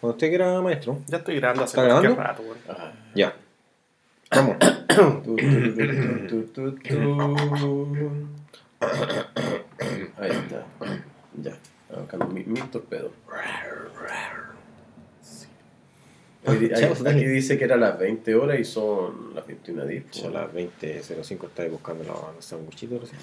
Cuando usted quiera, maestro. Ya estoy grabando hace ¿Está grabando? cualquier rato. Ah. Ya. Vamos. Ahí está. Ya. Acá mi, mi torpedo. Ahí- ahí- Chao, dale. aquí dice que era las 20 horas y son las 21 10. A las 20.05 estáis buscando los, sanguchitos. recién.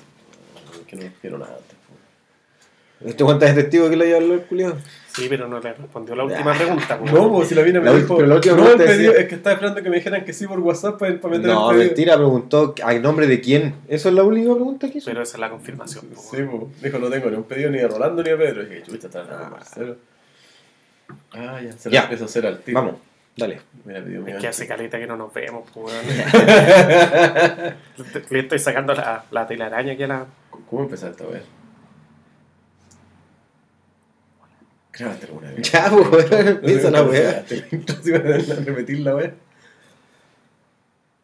Que no quiero nada antes. po. ¿Este cuenta de testigo que le haya hablado el culiado? Sí, pero no le respondió la última pregunta. No, pues si la mina me La dijo. pero la última no, el pedido, es que estaba esperando que me dijeran que sí por WhatsApp para, para meter No, el pedido. mentira, preguntó a nombre de quién. ¿Eso es la única pregunta que hizo? Pero esa es la confirmación. po, Sí, pues. Dijo, no tengo ni un pedido ni a Rolando ni a Pedro. Y dije, chucha, está Marcelo. Ah, ya, se Ya. la empiezo a hacer al tiro. Vamos, dale. Mira, pidió mi Es que hace caleta que no nos vemos, weón. Le- estoy sacando la, la telaraña aquí a la. ¿Cómo empezar esta wea? Grábate alguna vez. Ya, pues, weón, empieza la. Te iba a repetir la wea.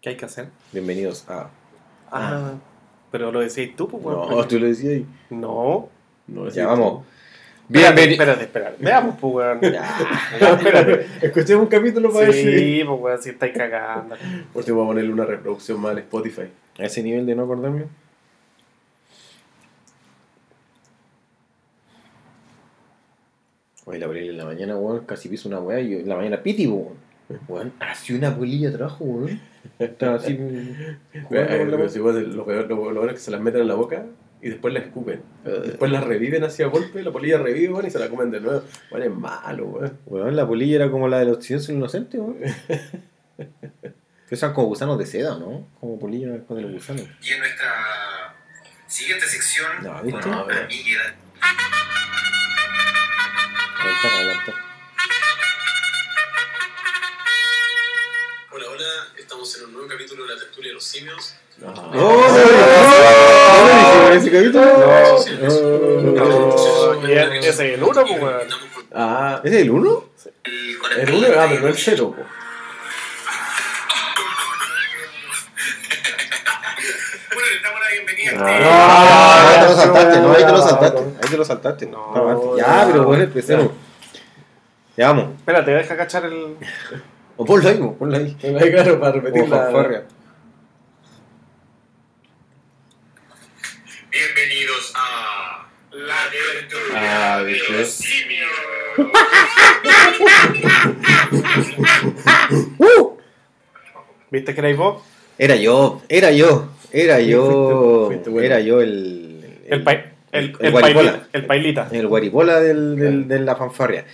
¿Qué hay que hacer? Bienvenidos a. Ah, pero lo decías tú, pues, weón. No, tú lo decías ahí. No. No, Ya, vamos. Espérate, Bienvenidos. espérate, espérate. Veamos, pues, weón. Ya, espérate. Escuchemos un capítulo para si. Sí, pues, weón, si estáis cagando. Por si voy a ponerle una reproducción más al Spotify. A ese nivel de no acordarme. Oye, la polilla en la mañana, weón, casi piso una weá y yo en la mañana piti, weón. Weón, así una polilla de trabajo, weón. Estaba así. Lo, peor, lo, bueno es que se las meten en la boca y después la escupen. Después la reviven hacia golpe, la polilla revive weón, y se la comen de nuevo. Bueno, es malo, weón. Weón, la polilla era como la de los silencios inocentes, weón. Que son como gusanos de seda, ¿no? Como polillas con el gusano. Y en nuestra siguiente sección, No, ¿viste? No, Adelantar, adelantar. Hola, hola, estamos en un nuevo capítulo de la tertulia de los simios. No. ¡Oh! ¿No hicieron ese capítulo? No, ese es el uno, pues, weón. Ah, ¿Ese es el 1? el el 1, ah, pero no el 0, po. Bueno, les damos la bienvenida. Ah, ahí te lo saltaste, no, ahí te lo Ah, saltaste. no. Ahí te lo saltaste. No, no. ya, pero bueno, empecemos. Ya vamos. Espérate, deja cachar el. O ponlo ahí, ponlo ahí. Ahí, claro, para repetir la. Bienvenidos a la tertulia Ah, de ¿viste? los simios. ¿Viste que erais vos? Era yo, era yo, era yo, Fuiste- fuiste bueno. era yo el... El, el, el el, el pailita. El guaripola del, del- de la fanfarria.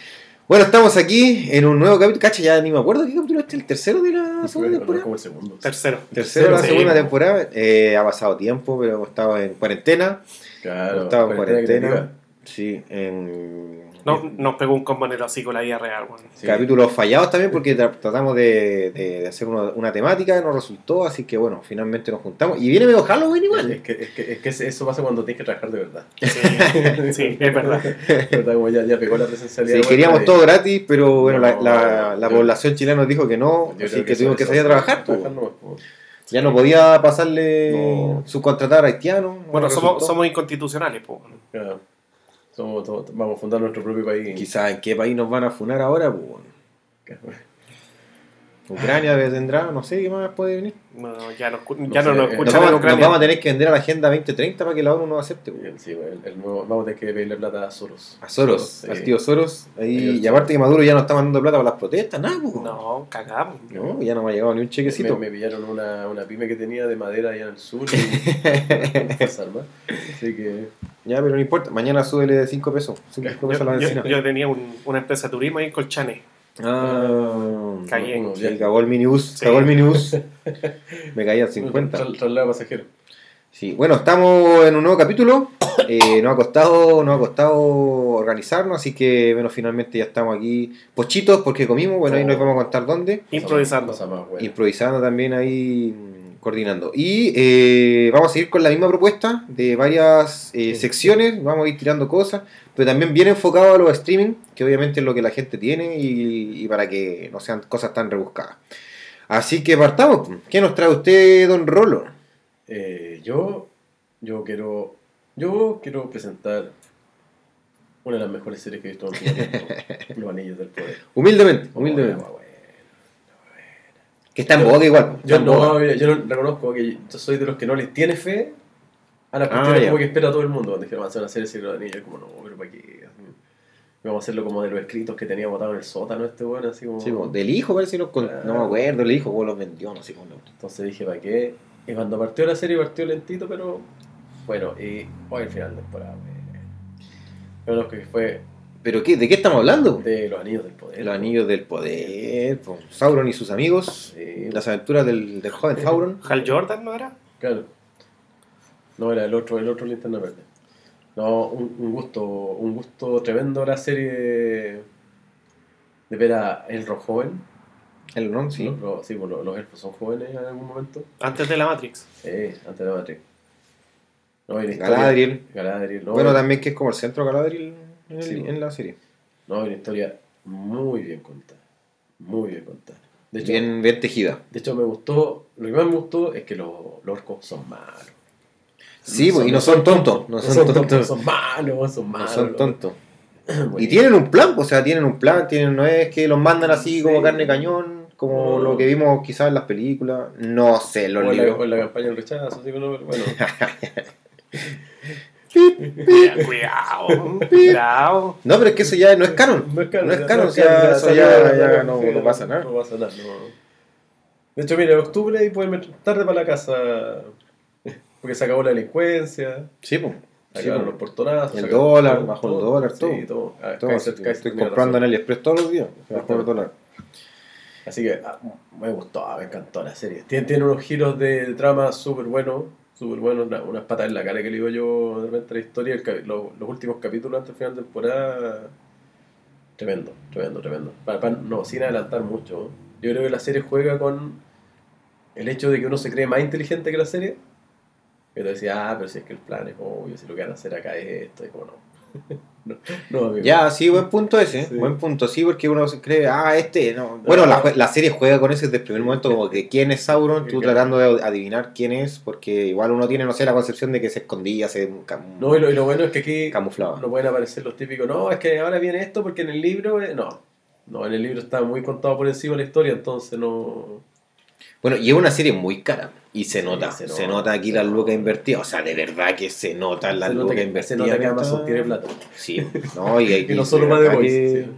Bueno, estamos aquí en un nuevo capítulo. Cacha, ya ni me acuerdo qué capítulo es este, el tercero de la segunda temporada. como el segundo. Tercero. Tercero de la Sí, segunda po. temporada. Eh, ha pasado tiempo, pero hemos estado en cuarentena. Claro, hemos estado en cuarentena cuarentena. Sí, en No, nos pegó un combo así con la vida real, weón. Sí. capítulos fallados también porque tra- tratamos de, de- de hacer una, una temática, no resultó, así que bueno, finalmente nos juntamos. Y viene medio Halloween igual. Es que, es, que, es que eso pasa cuando tienes que trabajar de verdad. Sí, sí, es verdad. Verdad, como ya, ya pegó la presencialidad. Sí, bueno, queríamos y- todo gratis, pero bueno, la, No, la- la yo- población chilena nos dijo que no, así que, eso- tuvimos que salir a trabajar. pues. pues. Ya no podía pasarle No. subcontratar a haitianos. no Bueno, somos, somos inconstitucionales, pues. Claro. Somos, somos- vamos a fundar nuestro propio país. Quizás en qué país nos van a funar ahora, pues. Ucrania vendrá, no sé qué más puede venir. No, ya no, No ya no, sé, nos eh, Nos escuchan en nos vamos a tener que vender a la Agenda 2030 para que la ONU nos acepte. Sí, el, el nuevo, vamos a tener que pedirle plata a Soros. A Soros, sí. al tío Soros. Ahí, y aparte que Maduro ya no está mandando plata para las protestas, nada. No, cagamos. No, ya no me ha llegado ni un chequecito. Me, me pillaron una, una pyme que tenía de madera allá en el sur. Y. Así que. Ya, pero no importa. Mañana súbele de 5 pesos. 5 pesos a la yo- yo tenía un- una empresa de turismo ahí en Colchane. Ah, uno, sí, ya- cagó el minibús. Sí. Cagó el minibús. Me caían 50. Tra- Traslado pasajero. Sí, bueno, estamos en un nuevo capítulo. Eh, nos ha costado, nos ha costado organizarnos, así que bueno, finalmente ya estamos aquí pochitos porque comimos. Bueno, ahí nos vamos a contar dónde. Improvisando. Improvisando también ahí, mm, coordinando. Y eh, vamos a seguir con la misma propuesta de varias eh, Sí. secciones. Vamos a ir tirando cosas, pero también bien enfocado a los streaming, que obviamente es lo que la gente tiene y, y para que no sean cosas tan rebuscadas. Así que partamos. ¿Qué nos trae usted, don Rolo? Eh, yo, yo quiero, yo quiero presentar Una de las mejores series que he visto en tiempo. Los Anillos del Poder. Humildemente, Oh, humildemente. bueno, bueno. Que está en boga igual. Yo no, yo no reconozco que yo soy de los que no les tiene fe a las Ah, cuestiones ya. como que espera todo el mundo. Cuando dijeron, vamos a hacer una serie de Señor de los Anillos, como no, pero para qué. Vamos a hacerlo como de los escritos que tenía botado en el sótano este bueno, así como. Sí, po, del hijo parece que los con- no me acuerdo, el hijo, o los vendió, no sé cómo. Entonces dije, ¿para qué? Y cuando partió la serie, partió lentito, pero bueno, y hoy el final de temporada, bueno. Pero que fue ¿Pero qué? ¿De qué estamos hablando? de los anillos del poder. Los anillos del poder, po. Sauron y sus amigos, Sí, las aventuras del, del joven Sauron. Hal Jordan, ¿no era? claro. No, era el otro, el otro linterna verde. No, un, un gusto, un gusto tremendo la serie de ver a Elro joven. El Ron, sí. Los, los- sí, pues, los, los elfos son jóvenes en algún momento. Antes de la Matrix. Sí, antes de la Matrix. No, y la historia- Galadriel. Galadriel, no, bueno, también que es como el centro de Galadriel en, el- Sí, en la serie. No, una historia muy bien contada. Muy bien contada. De hecho, Bien, bien tejida. de hecho me gustó, lo que más me gustó es que los, los orcos son malos. Sí, y no son tontos. No son tontos. Son malos, son No malos. son tontos. Y Buenísimo. tienen un plan, o sea, tienen un plan, tienen, no es que los mandan así como Sí. carne cañón, como No. lo que vimos quizás en las películas. No sé, los o, la, o libros. en la campaña del rechazo, así que no, bueno. Cuidado, cuidado. No, pero es que eso ya no es canon. No es canon, No es canon, no eso ya- no- sí, no pasa nada. No pasa nada, no. De hecho, mire, en octubre y pueden meter tarde para la casa. Porque se acabó la delincuencia, Sí, pues. sacaron los portonazos. El dólar, todo, bajó el todo, dólar, sí, todo. Ah, Todo, Kaiser- así, Kaiser estoy comprando en razón. AliExpress todos los días. bajó el dólar. Así que ah, me gustó, me encantó la serie. Tiene, tiene unos giros de trama súper buenos, súper buenos, una- unas patas en la cara que le digo yo de repente la historia, el lo- los últimos capítulos antes del final de temporada. Tremendo, tremendo, tremendo. No, sin adelantar mucho. Yo creo que la serie juega con el hecho de que uno se cree más inteligente que la serie. Que te decía, ah, pero si es que el plan es obvio, si lo que van a hacer acá es esto, y como no. no, no, amigo. Ya, sí, buen punto ese. Sí. Buen punto, sí, porque uno se cree, ah, este, no. Bueno, la, la serie juega con ese desde el primer momento, como que quién es Sauron, tú tratando de adivinar quién es, porque igual uno tiene, no sé, la concepción de que se escondía, se cam- No, y lo, y lo bueno es que aquí camuflaba. no pueden aparecer los típicos, no, es que ahora viene esto porque en el libro, eh, no. No, en el libro está muy contado por encima la historia, entonces no... Bueno, y es una serie muy cara. Y se Sí, nota, se se nota, aquí las lucas invertidas. O sea, de verdad que se nota las lucas que, invertidas. se nota que Amazon tiene plata. Sí, no, y, Y no solo de The verdad Voice, que sí.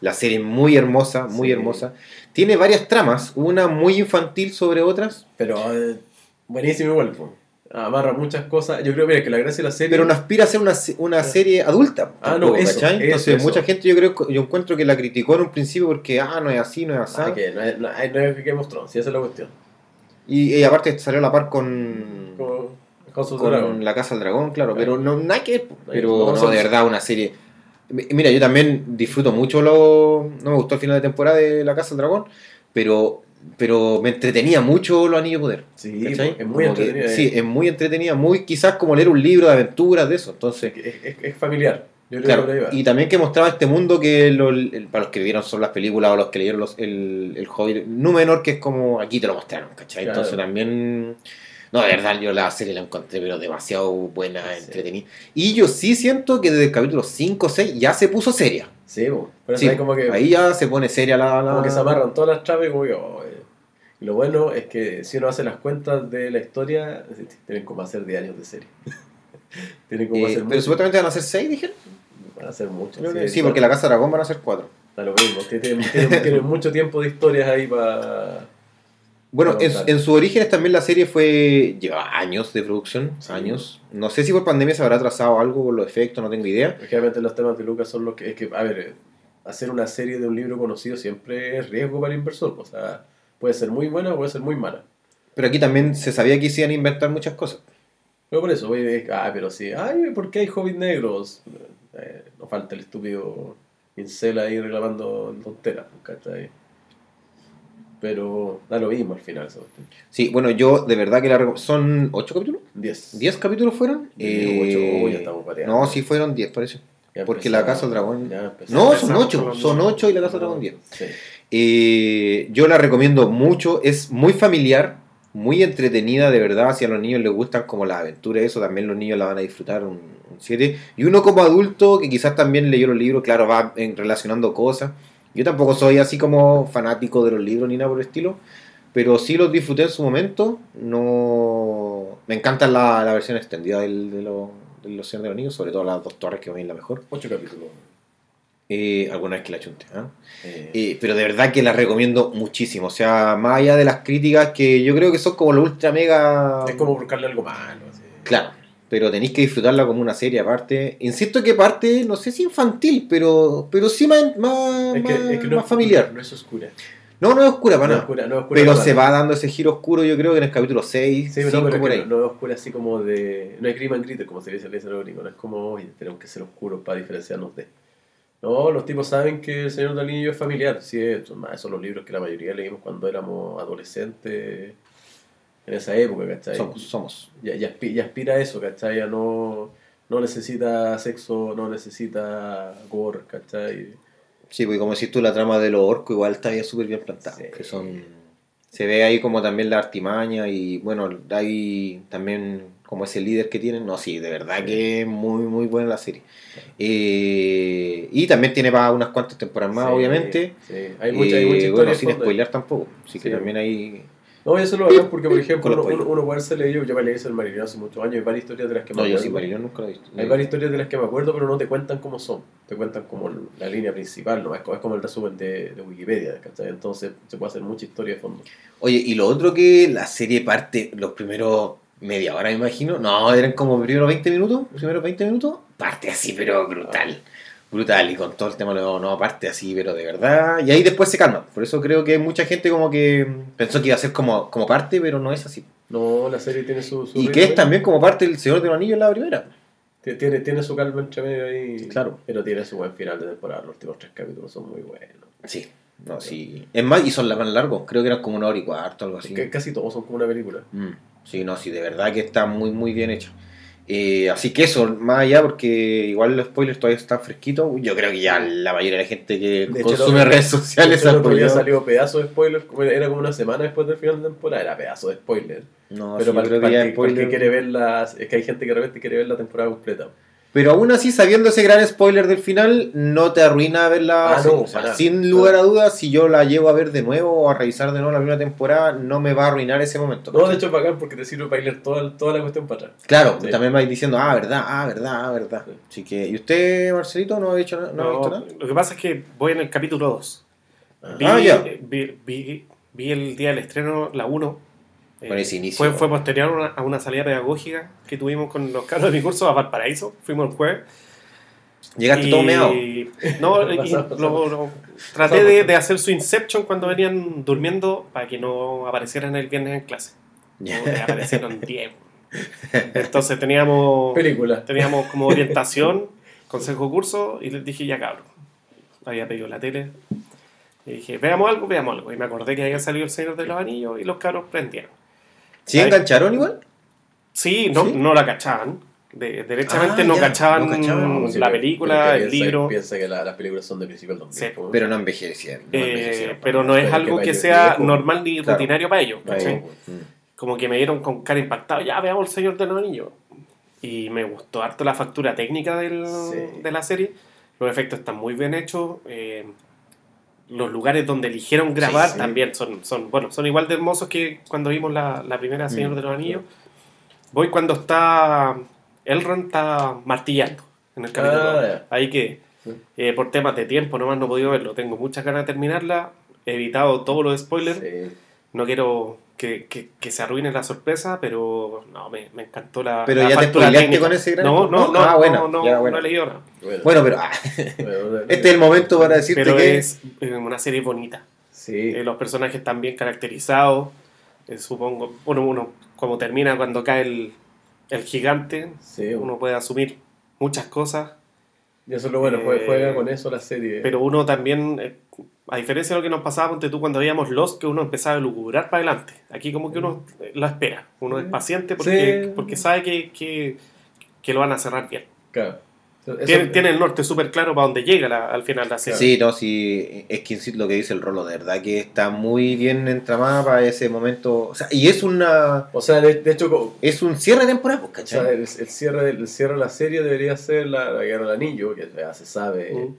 La serie es muy hermosa, muy Sí. hermosa. Tiene varias tramas, una muy infantil sobre otras, Pero eh, buenísimo igual, po. amarra muchas cosas. Yo creo mira, que la gracia de la serie... pero no aspira a ser una, una serie adulta. Ah, no, eso, Entonces, eso. mucha gente yo creo yo encuentro que la criticó en un principio porque, ah, no es así, no es así. Ah, que no es, no, no es Game of Thrones, sí, esa es la cuestión. Y, y aparte salió a la par con, Como House of con Dragon. La Casa del Dragón, claro, Claro. pero no, nada que ver, Pero no, de verdad, una serie. Mi- Mira, yo también disfruto mucho lo. No me gustó el final de temporada de La Casa del Dragón, pero, pero me entretenía mucho los Anillos de Poder. Sí, ¿cachai? es muy Como que- entretenida. Sí, eh. es muy entretenida, muy quizás como leer un libro de aventuras de eso. Entonces, es, es- es familiar. Yo creo claro, que y también que mostraba este mundo que lo- el- para los que vieron solo las películas o los que leyeron los, el, el Hobbit, Númenor, que es como aquí te lo mostraron, ¿cachai? Claro. Entonces también. No, de verdad, yo la serie la encontré, pero demasiado buena, Sí. entretenida. Y yo sí siento que desde el capítulo 5 o 6 ya se puso seria. Sí, pero Sí, ahí como que... ahí ya se pone seria la. la- Como que se amarran todas las traves y como que, oh, eh. Lo bueno es que si uno hace las cuentas de la historia, tienen como hacer 10 años de serie. tienen como Eh, hacer pero supuestamente van a ser 6, dijeron. Van a hacer mucho. Creo que Sí, porque la Casa Dragón van a ser 4. Da lo mismo. Tienen, tienen- tienen mucho tiempo de historias ahí para... Bueno, en, en sus orígenes también la serie fue. lleva años de producción, Sí. años. No sé si por pandemia se habrá atrasado algo por los efectos, no tengo idea. Obviamente los temas de Lucas son los que... Es que, a ver, hacer una serie de un libro conocido siempre es riesgo para el inversor. O sea, puede ser muy buena o puede ser muy mala. Pero aquí también se sabía que se iban a inventar muchas cosas. Pero por eso, oye, ah, pero sí, ay, ¿por qué hay hobbits negros? Eh, no falta el estúpido incel ahí reclamando tonteras, ¿cachai? Pero da lo mismo al final, ¿sabes? Sí, bueno, yo de verdad que la ¿Son 8 capítulos? 10. ¿10 capítulos fueron? Eh, ocho, oh, ya estamos pateando. no, sí fueron 10, parece. Ya porque la Casa del Dragón- ya empezó. No, son empezamos 8, con los son. 8 y la Casa del Dragón 10. Sí. Eh, yo la recomiendo mucho, es muy familiar, muy entretenida, de verdad. Si a los niños les gustan como las aventuras, eso también los niños la van a disfrutar un 7. Y uno como adulto, que quizás también leyó los libros, claro, va en- relacionando cosas. Yo tampoco soy así como fanático de los libros ni nada por el estilo, pero sí los disfruté en su momento. No Me encanta la, la versión extendida del, de, los de los Señor de los Anillos, sobre todo las dos torres que es la mejor. Ocho capítulos. Eh, alguna vez que la chunte. ¿ah? Eh, Eh, pero de verdad que la recomiendo muchísimo. O sea, más allá de las críticas que yo creo que son como los ultra mega. es como buscarle algo malo. Claro, pero tenéis que disfrutarla como una serie aparte. Insisto que parte, no sé si infantil, pero, pero sí más, más, Es que, más- es que no, más familiar. No es oscura. No, no es oscura para no nada. oscura, no es oscura Pero para se nada. va dando ese giro oscuro, yo creo que en el capítulo 6, Sí, pero 5 no, pero por ahí. no, es oscura así como de. No es Grim and como se dice en el gringo. No es como, oye, tenemos que ser oscuros para diferenciarnos de. No, los tipos saben que el Señor del Anillo es familiar. Sí, son más son los libros que la mayoría leímos cuando éramos adolescentes en esa época, ¿cachai? Somos, somos. Ya, ya, ya aspira a eso, ¿cachai? Ya no, no necesita sexo, no necesita gore, ¿cachai? Sí, porque como decís tú, la trama de los orcos igual está ahí súper bien plantada. Sí. Que son... Se ve ahí como también la artimaña y bueno, hay también como ese líder que tienen. No, sí, de verdad que es muy, muy buena la serie. Eh, y también tiene para unas cuantas temporadas más, Sí, obviamente. Sí, hay mucha, hay mucha Eh, bueno, sin spoiler tampoco. Así que Sí. también hay... No, eso lo hago porque, por ejemplo, uno, uno, uno puede haberse leído, yo me leí el Marinero hace muchos años, hay varias historias de las que me No, yo acuerdo. sí, Marilyn nunca lo he visto. Hay varias historias de las que me acuerdo, pero no te cuentan cómo son. Te cuentan como la línea principal, ¿no? Es como, es como el resumen de, de Wikipedia, ¿cachai? Entonces se puede hacer mucha historia de fondo. Oye, y lo otro que la serie parte los primeros media hora, me imagino. No, eran como primeros 20 minutos. Los primeros 20 minutos. Parte así, pero brutal. Brutal. Y con todo el tema, no, no, parte así, pero de verdad. Y ahí después se calma. Por eso creo que mucha gente como que pensó que iba a ser como, como parte, pero no es así. No, la serie tiene su... su Y que es también como parte del Señor de los Anillos en la primera. Ti- Tiene, tiene su calma entre medio ahí. Claro. Pero tiene su buen final de temporada. Los últimos tres capítulos son muy buenos. Sí. No, sí. Es más, y son más largos. Creo que eran como una hora y cuarto, algo así. Casi todos son como una película. Mm, Sí, no, sí, de verdad que está muy, muy bien hecho. Eh, así que eso, más allá, porque igual los spoilers todavía están fresquitos. Yo creo que ya la mayoría de la gente que De consume redes sociales ha spoileado. salió pedazo de spoiler, como era como una semana después del final de temporada, era pedazo de spoiler. No, pero sí, para, yo creo que para ya el que, para el que spoiler- quiere ver las, es que hay gente que de repente quiere ver la temporada completa. Pero aún así, sabiendo ese gran spoiler del final, no te arruina verla. Ah, así. no, O sea, para- sin lugar a dudas, si yo la llevo a ver de nuevo o a revisar de nuevo la primera temporada, no me va a arruinar ese momento. No, de hecho bacán porque te sirve para leer toda, toda la cuestión para atrás. Claro, Sí. también vais diciendo, ah, verdad, ah, verdad, ah, verdad. Sí. Así que, ¿y usted, Marcelito, no ha dicho na- no, ha visto nada? lo que pasa es que voy en el capítulo 2. Vi, Ah, ya. vi, vi- vi el día del estreno, la 1. Eh, Con ese inicio. Fue, fue posterior a una, a una salida pedagógica que tuvimos con los carros de mi curso a Valparaíso. Fuimos el jueves. Llegaste Y- todo meado. No, y lo- lo- traté de, de hacer su Inception cuando venían durmiendo para que no aparecieran el viernes en clase. Ya. No, aparecieron 10. Entonces teníamos, Película. teníamos como orientación, consejo curso, y les dije, ya cabrón. Había pedido la tele. Y dije, veamos algo, veamos algo. Y me acordé que había salido El Señor de los Anillos y los cabros prendieron. ¿Sí engancharon igual? Sí, no, ¿Sí? no la cachaban. De, derechamente Ah, no, cachaban no cachaban. No, sí, la película, el piensa- libro. Piensa que la- las películas son de principio 2000. Sí, como- Pero no envejecieron. No Eh, pero no es algo que sea normal ni Claro. rutinario para ellos. Pues. Mm. Como que me dieron con cara impactado, ya veamos el Señor de los Anillos. Y me gustó harto la factura técnica del- de la serie. Los efectos están muy bien hechos. eh, los lugares donde eligieron grabar sí. también son, son, bueno, son igual de hermosos que cuando vimos la, la primera Señor Mm. de los Anillos. Voy cuando está Elrond está martillando en el capítulo. Ah. Ahí que Sí. eh, por temas de tiempo nomás no he podido verlo. Tengo muchas ganas de terminarla. He evitado todos los spoilers. Sí. No quiero que, que, que se arruine la sorpresa, pero no, me, me encantó la. Pero la ya te spoileaste con ese gran No, no, no, Ah, no, bueno, no, ya, no bueno. he leído nada. Bueno, pero ah, Bueno, este es el momento para decirte Pero que. es eh, una serie bonita. Sí. Eh, los personajes están bien caracterizados. eh, supongo, bueno, uno como termina cuando cae el, el gigante, Sí, uno puede asumir muchas cosas, Y eso es lo bueno, Eh, juega, juega con eso la serie. pero uno también, eh, a diferencia de lo que nos pasaba, ponte tú cuando veíamos Lost, que uno empezaba a lugurar para adelante. Aquí como que uno eh, lo espera, uno es paciente porque, Sí. porque sabe que, que, que lo van a cerrar bien. Claro. Eso- Tiene, tiene el norte súper claro para dónde llega la- al final la serie. Sí, no, sí, es que insisto lo que dice el Rolo, de verdad que está muy bien entramada para ese momento. O sea, y es una O sea, de, de hecho, es un cierre de temporada, pues, o ¿cachai? sea, el, el cierre de, el cierre de la serie debería ser la, la Guerra del Anillo, que ya se sabe. Mm.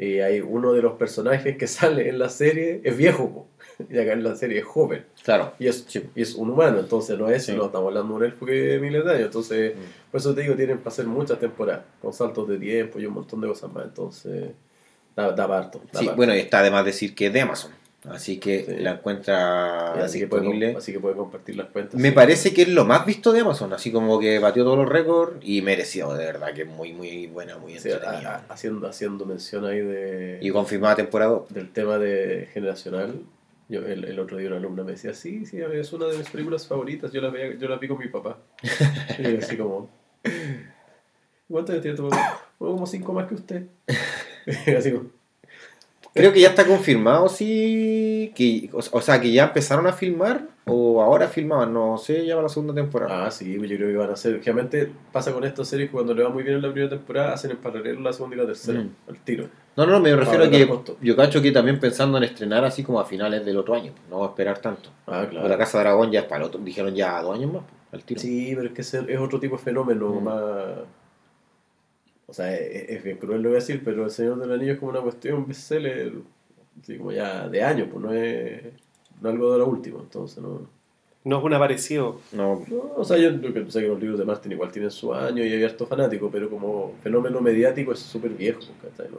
Y hay uno de los personajes que sale en la serie es viejo, y acá en la serie es joven. Claro. Y es, Sí. y es un humano, entonces no es, Sí. no estamos hablando de un elfo que miles de años. Entonces, Mm. por eso te digo, tienen para hacer muchas temporadas, con saltos de tiempo y un montón de cosas más. Entonces, da, da parto. da Sí, parto. bueno, y está además decir que es de Amazon. Así que Sí. la encuentra así, que pueden, disponible. así que pueden compartir las cuentas. Me sí. parece que es lo más visto de Amazon, así como que batió todos los récords y merecido, de verdad, que es muy, muy buena, muy entretenida. a- haciendo, haciendo mención ahí de, Y confirmada temporada del tema de generacional. Yo, el, el otro día una alumna me decía, sí, sí, es una de mis películas favoritas, yo la, veía, yo la vi con mi papá. y yo así como, ¿cuántos años tiene tu papá? "Bueno, como cinco más que usted. así como, Creo que ya está confirmado, sí, que, o, o sea, que ya empezaron a filmar o ahora filmaban, no sé, ya va la segunda temporada. ah, sí, yo creo que van a hacer, generalmente pasa con estas series que cuando le va muy bien en la primera temporada, hacen en paralelo la segunda y la tercera, Mm. al tiro. No, no, me refiero a que costo. yo cacho que también pensando en estrenar así como a finales del otro año, no esperar tanto. Ah, O La claro. Casa de Dragón ya es para el otro, dijeron ya dos años más, al tiro. Sí, pero es que es, es otro tipo de fenómeno Mm. más... O sea, es, es bien cruel lo voy a decir, pero El Señor del Anillo es como una cuestión bestseller, así como ya de años, pues no es, no es algo de lo último, entonces no... No es un aparecido. No, no, o sea, yo yo que- sé que los libros de Martin igual tienen su año y hay harto fanático, pero como fenómeno mediático es súper viejo, ¿cachai? No-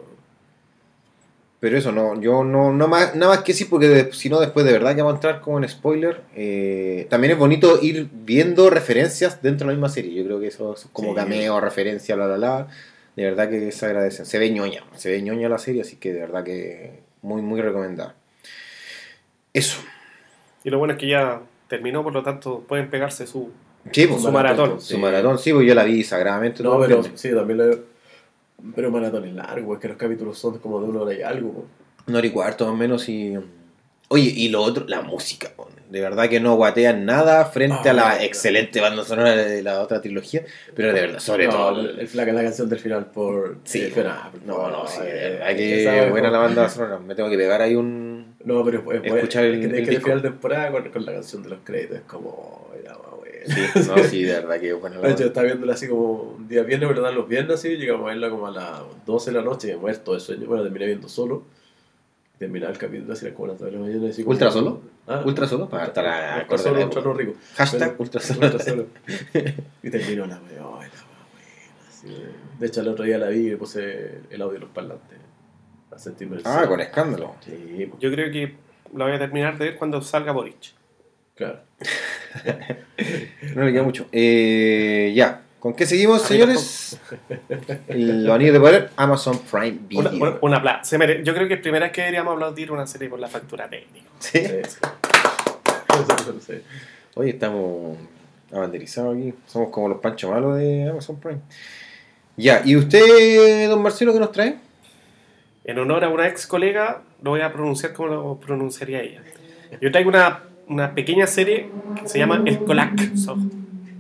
Pero eso, no, yo no, no más, nada más que sí, porque si no, después de verdad que vamos a entrar como en spoiler. eh, también es bonito ir viendo referencias dentro de la misma serie. Yo creo que eso es como Sí. cameo, referencia, bla, bla, bla. De verdad que se agradecen. Se ve ñoña, se ve ñoña la serie, así que de verdad que muy, muy recomendada. Eso. Y lo bueno es que ya terminó, por lo tanto pueden pegarse su... Sí, pues, Su su maratón, maratón. sí. Su maratón, sí, pues yo la vi sagradamente. No, pero sí, también lo... Pero maratón es largo, es que los capítulos son como de una hora y algo. pues. Una hora y cuarto más o menos y... Oye, y lo otro, la música. De verdad que no guatean nada frente Ah, a la no. excelente banda sonora de la otra trilogía. Pero de verdad, sobre No, todo... el, el- la, la canción del final por... Sí, eh, Fiona Apple, no, no, sí, eh, verdad que buena la banda sonora. Me tengo que pegar ahí un... No, pero es, es bueno. Escuchar el- es que, el que disco. final de temporada con, con la canción de los créditos es como... Era bueno. Sí, no, sí, de verdad que hecho, banda. estaba viéndola así como un día viernes, ¿verdad? Los viernes así, llegamos a verla como a las 12 de la noche, muerto de sueño. Bueno, terminé viendo solo. Terminaba el capítulo así, como las 2 de la mañana. Así como, ¿Ultra solo? Ah, ¿Ultra solo? Para estar a- ultra solo, ultra rico. Hashtag Pero- ultra solo. ultra solo. y terminó la weá, oh, la. De hecho, el otro día la vi y le puse el audio de los parlantes. Para sentirme el Ah, con escándalo. Sí, pues, Yo creo que la voy a terminar de ver cuando salga Boric. claro. No le queda mucho. Eh, ya. ¿Con qué seguimos, señores? Los anillos de poder, Amazon Prime Video. Una, una, una pla- se mere- Yo creo que primera vez que deberíamos aplaudir una serie por la factura técnica. ¿Sí? Sí. Estamos abanderizados aquí. Somos como los panchos malos de Amazon Prime. Ya, ¿y usted, don Marcelo, qué nos trae? En honor a una ex colega, lo voy a pronunciar como lo pronunciaría ella. Yo traigo una, una pequeña serie que se llama El Colapso.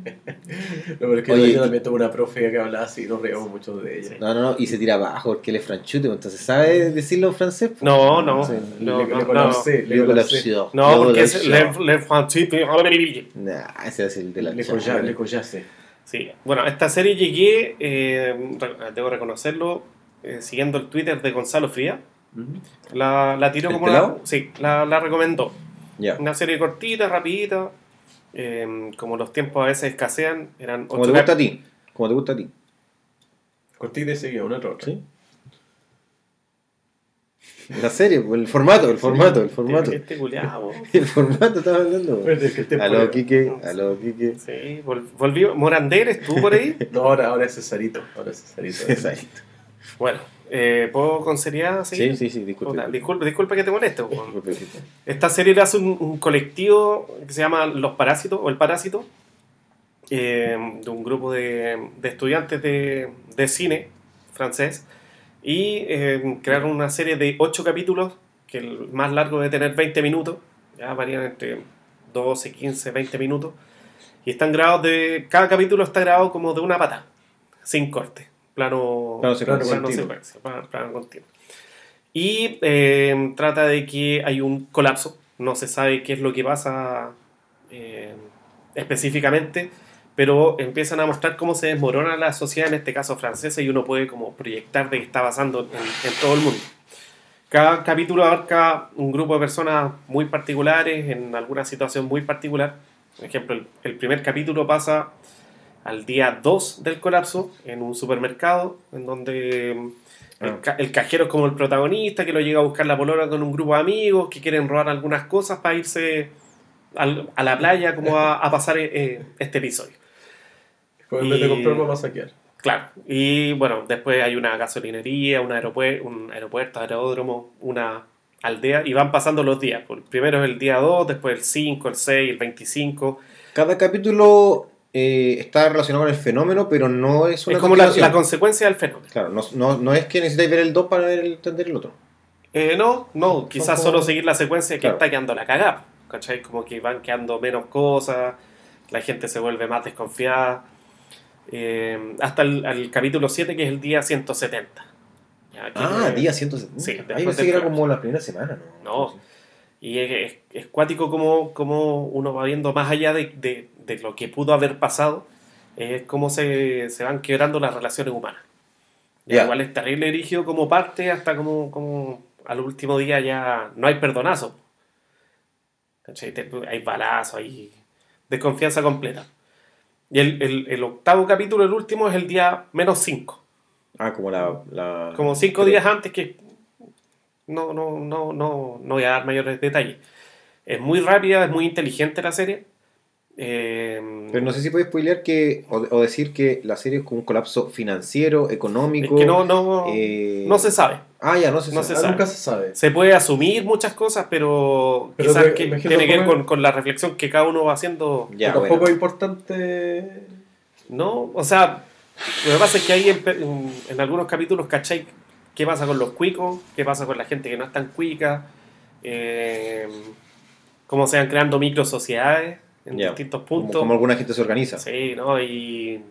No, pero es que Oye, yo también tuve una profe que hablaba así, nos reíamos mucho de ella. No, no, no, y se tira abajo porque él es franchute, entonces ¿sabe decirlo en francés? No, no, no, no, le no. colapsé, le colapsó. No, porque es. Le, le Franchise. Nah, ese es el de la Le collase. Sí, bueno, a esta serie llegué, eh, debo reconocerlo, eh, siguiendo el Twitter de Gonzalo Fría. La, la tiró ¿El como una. pelado? Sí, la, la recomendó. Ya. Una serie cortita, rapidita. Eh, como los tiempos a veces escasean, eran Como te gusta a ti. Como te gusta a ti. Cortita y seguía, una otra. ¿Sí? La serie, pues, el formato, el formato, el formato. Este culiao. El formato estaba hablando. Bueno, es que el tiempo Aló, era- Kike, aló, Kike. Sí, vol- volvió. Morander, ¿estuvo por ahí? No, ahora, ahora es Cesarito. Ahora es Cesarito. Exacto. bueno, eh, ¿puedo con seriedad Sí, seguir? sí, sí, disculpe. Puta, disculpa, disculpa que te moleste. Disculpe, disculpe. Esta serie la hace un, un colectivo que se llama Los Parásitos o El Parásito, eh, de un grupo de, de estudiantes de, de cine francés, y eh, crearon una serie de ocho capítulos, que el más largo debe tener 20 minutos, ya varían entre 12, 15, 20 minutos, y están grabados de. Cada capítulo está grabado como de una pata, sin corte. Plano, Plano secuencia. Plano continuo. secuencia, plano continuo. Y eh, trata de que hay un colapso, no se sabe qué es lo que pasa eh, específicamente, pero empiezan a mostrar cómo se desmorona la sociedad, en este caso francesa, y uno puede como proyectar de qué está pasando en, en todo el mundo. Cada capítulo abarca un grupo de personas muy particulares, en alguna situación muy particular. Por ejemplo, el, el primer capítulo pasa al día 2 del colapso en un supermercado, en donde mm, el, Ah. ca- el cajero es como el protagonista, que lo llega a buscar la polora con un grupo de amigos, que quieren robar algunas cosas para irse al- a la playa como a, a pasar eh, eh, este episodio. Pues en vez de Y- comprar, vamos a saquear. Claro, y bueno, después hay una gasolinería, un, aeropuerto, un aeropuerto, aeródromo, una aldea, y van pasando los días. Pues, Primero es el día 2, después el 5, el 6, el 25. Cada capítulo eh, está relacionado con el fenómeno, pero no es una es como la, consecuencia del fenómeno. Claro, no, no, no es que necesitáis ver el 2 para ver el- entender el otro. Eh, no, no, quizás como- solo seguir la secuencia que Claro. está quedando la cagada. ¿Cachai? Como que van quedando menos cosas, la gente se vuelve más desconfiada. Eh, hasta el, capítulo 7, que es el día 170. Ya, Ah, día 170. Sí, Ahí pensé que era como la primera semana, ¿no? No. Y es, es, es cuático como, como uno va viendo más allá de, de- de lo que pudo haber pasado, es cómo se, se van quebrando las relaciones humanas. Y Ya. Igual es terrible erigido como parte hasta como, como al último día ya no hay perdonazo. Hay balazos, hay desconfianza completa. Y el, el- el octavo capítulo, el último, es el día menos 5. Ah, como la... la- Como cinco pero- días antes que no, no, no, no, no voy a dar mayores detalles. Es muy rápida, es muy inteligente la serie. Eh, Pero no sé si puedes spoilear que, o, o decir que la serie es como un colapso financiero, es económico. que no, no, eh, no se sabe. Ah, ya, no se no sabe. se Ah, sabe. nunca se sabe. Se puede asumir muchas cosas, pero, Pero quizás te- que tiene que ver con, con la reflexión que cada uno va haciendo. Ya, Tampoco bueno. es importante. No, o sea, lo que pasa es que ahí en, en- en algunos capítulos, ¿cachai? ¿Qué pasa con los cuicos? ¿Qué pasa con la gente que no es tan cuica? Eh, ¿Cómo se van creando micro sociedades en Ya, distintos Como, puntos? como alguna gente se organiza. Sí, ¿no? Y.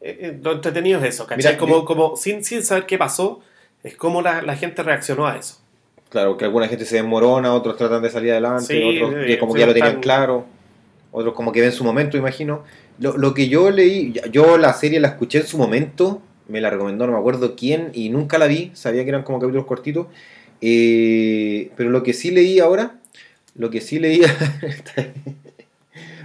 eh, eh, Lo entretenido es eso, ¿cachai? Mira, como, yo- como sin, sin saber qué pasó, es como la, la gente reaccionó a eso. Claro, que alguna gente se desmorona, otros tratan de salir adelante, Sí, otros que como sí, que ya lo tenían claro, otros como que ven su momento, imagino. Lo, lo que yo leí, yo la serie la escuché en su momento, me la recomendó, no me acuerdo quién, y nunca la vi, sabía que eran como capítulos cortitos, eh, pero lo que sí leí ahora, lo que sí leí,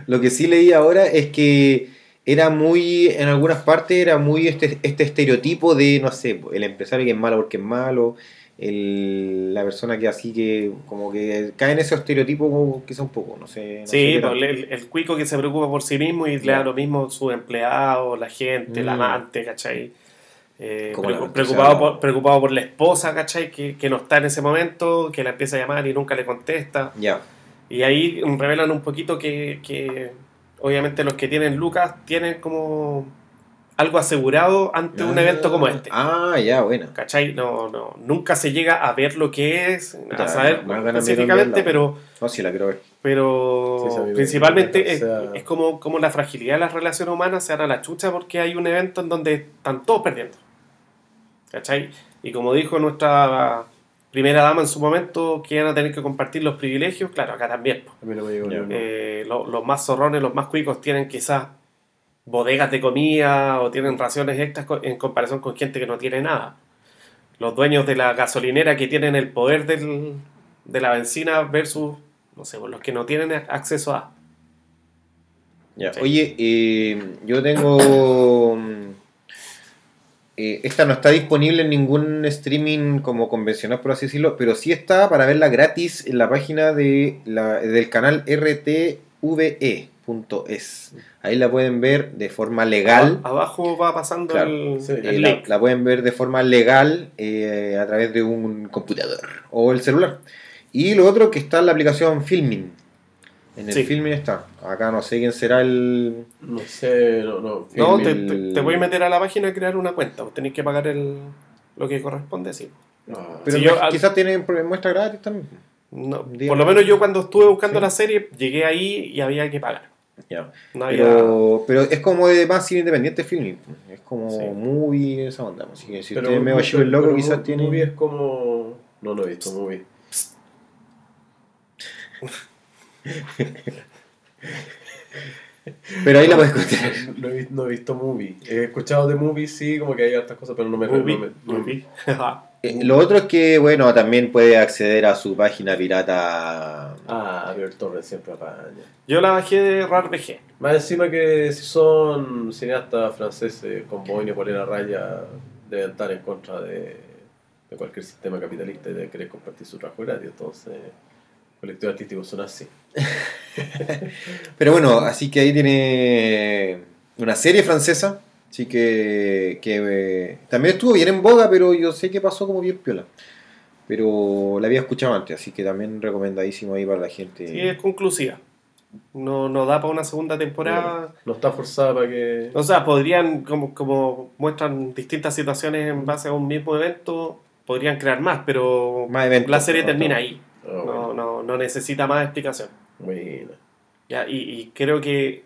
lo que sí leí ahora es que era muy, en algunas partes era muy este, este estereotipo de, no sé, el empresario que es malo porque es malo, el- la persona que así que como que cae en ese estereotipo quizá un poco, no sé. no Sí, el, el cuico que se preocupa por sí mismo y le Ya. da lo mismo su empleado, la gente, el Mm. amante, ¿cachai? Eh, preocupado, por, preocupado por la esposa, ¿cachai? Que, que no está en ese momento, que la empieza a llamar y nunca le contesta. Ya, Y ahí revelan un poquito que, que obviamente los que tienen Lucas tienen como algo asegurado ante un Ah, evento como este. Ah, ya, bueno. ¿Cachai? No, no, nunca se llega a ver lo que es, Ya, a saber más ganas de específicamente, pero, No, sí, la quiero ver. pero Sí, principalmente me es, sea- es como, como la fragilidad de las relaciones humanas se dan a la chucha porque hay un evento en donde están todos perdiendo. ¿Cachai? Y como dijo nuestra primera dama en su momento, que iban a tener que compartir los privilegios, claro, acá también. po. A mí no me llegó Ya. ni uno. Eh, lo- los más zorrones, los más cuicos tienen quizás bodegas de comida o tienen raciones extras en comparación con gente que no tiene nada. Los dueños de la gasolinera que tienen el poder del- de la benzina versus, no sé, pues, los que no tienen acceso a... Ya. Sí. Oye, eh, yo tengo. Eh, esta no está disponible en ningún streaming como convencional, por así decirlo, pero sí está para verla gratis en la página de la, del canal rtve.es. Ahí la pueden ver de forma legal. Aba- Abajo va pasando Claro, el, sí. el Eh, la, link. la pueden ver de forma legal eh, a través de un computador o el celular. Y lo otro que está en la aplicación Filmin. En el Sí. Filmin está. Acá no sé quién será el. No sé, no, no. No, el- te, voy a meter a la página y crear una cuenta. Vos tenés que pagar el, lo que corresponde, sí. no. Pero Si yo- al- quizás tienen muestra gratis también. No, por lo menos yo cuando estuve buscando Sí. la serie, llegué ahí y había que pagar. Ya. No había- Pero, pero es como de más cine independiente filming. Es como Sí. muy esa onda. Así que si Pero usted me va a llevar el loco, quizás tiene. Movie es como. No lo he visto, movie. Pero ahí la puedes encontrar. No he, visto, no he visto movie. He escuchado de movie, sí, como que hay hartas cosas, pero no me Movie, no me- movie. Eh, Lo otro es que, bueno, también puede acceder a su página pirata. Ah, River Torres siempre apaña. Yo la bajé de RARBG. Más encima que si son cineastas franceses con boina y polera raya, deben estar en contra de, de cualquier sistema capitalista y de querer compartir su trabajo gratis. Entonces, colectivos artísticos son así. Pero bueno, así que ahí tiene una serie francesa. Así que, que eh, también estuvo bien en boga, pero yo sé que pasó como bien piola. Pero la había escuchado antes, así que también recomendadísimo ahí para la gente. Sí, es conclusiva. No, no da para una segunda temporada. No está forzada para que. O sea, podrían, como, como muestran distintas situaciones en base a un mismo evento, podrían crear más, pero Más eventos, la serie ¿no? termina ahí. Ah, No, bueno. no, no necesita más explicación. Buena. ¿ya? Y, y creo que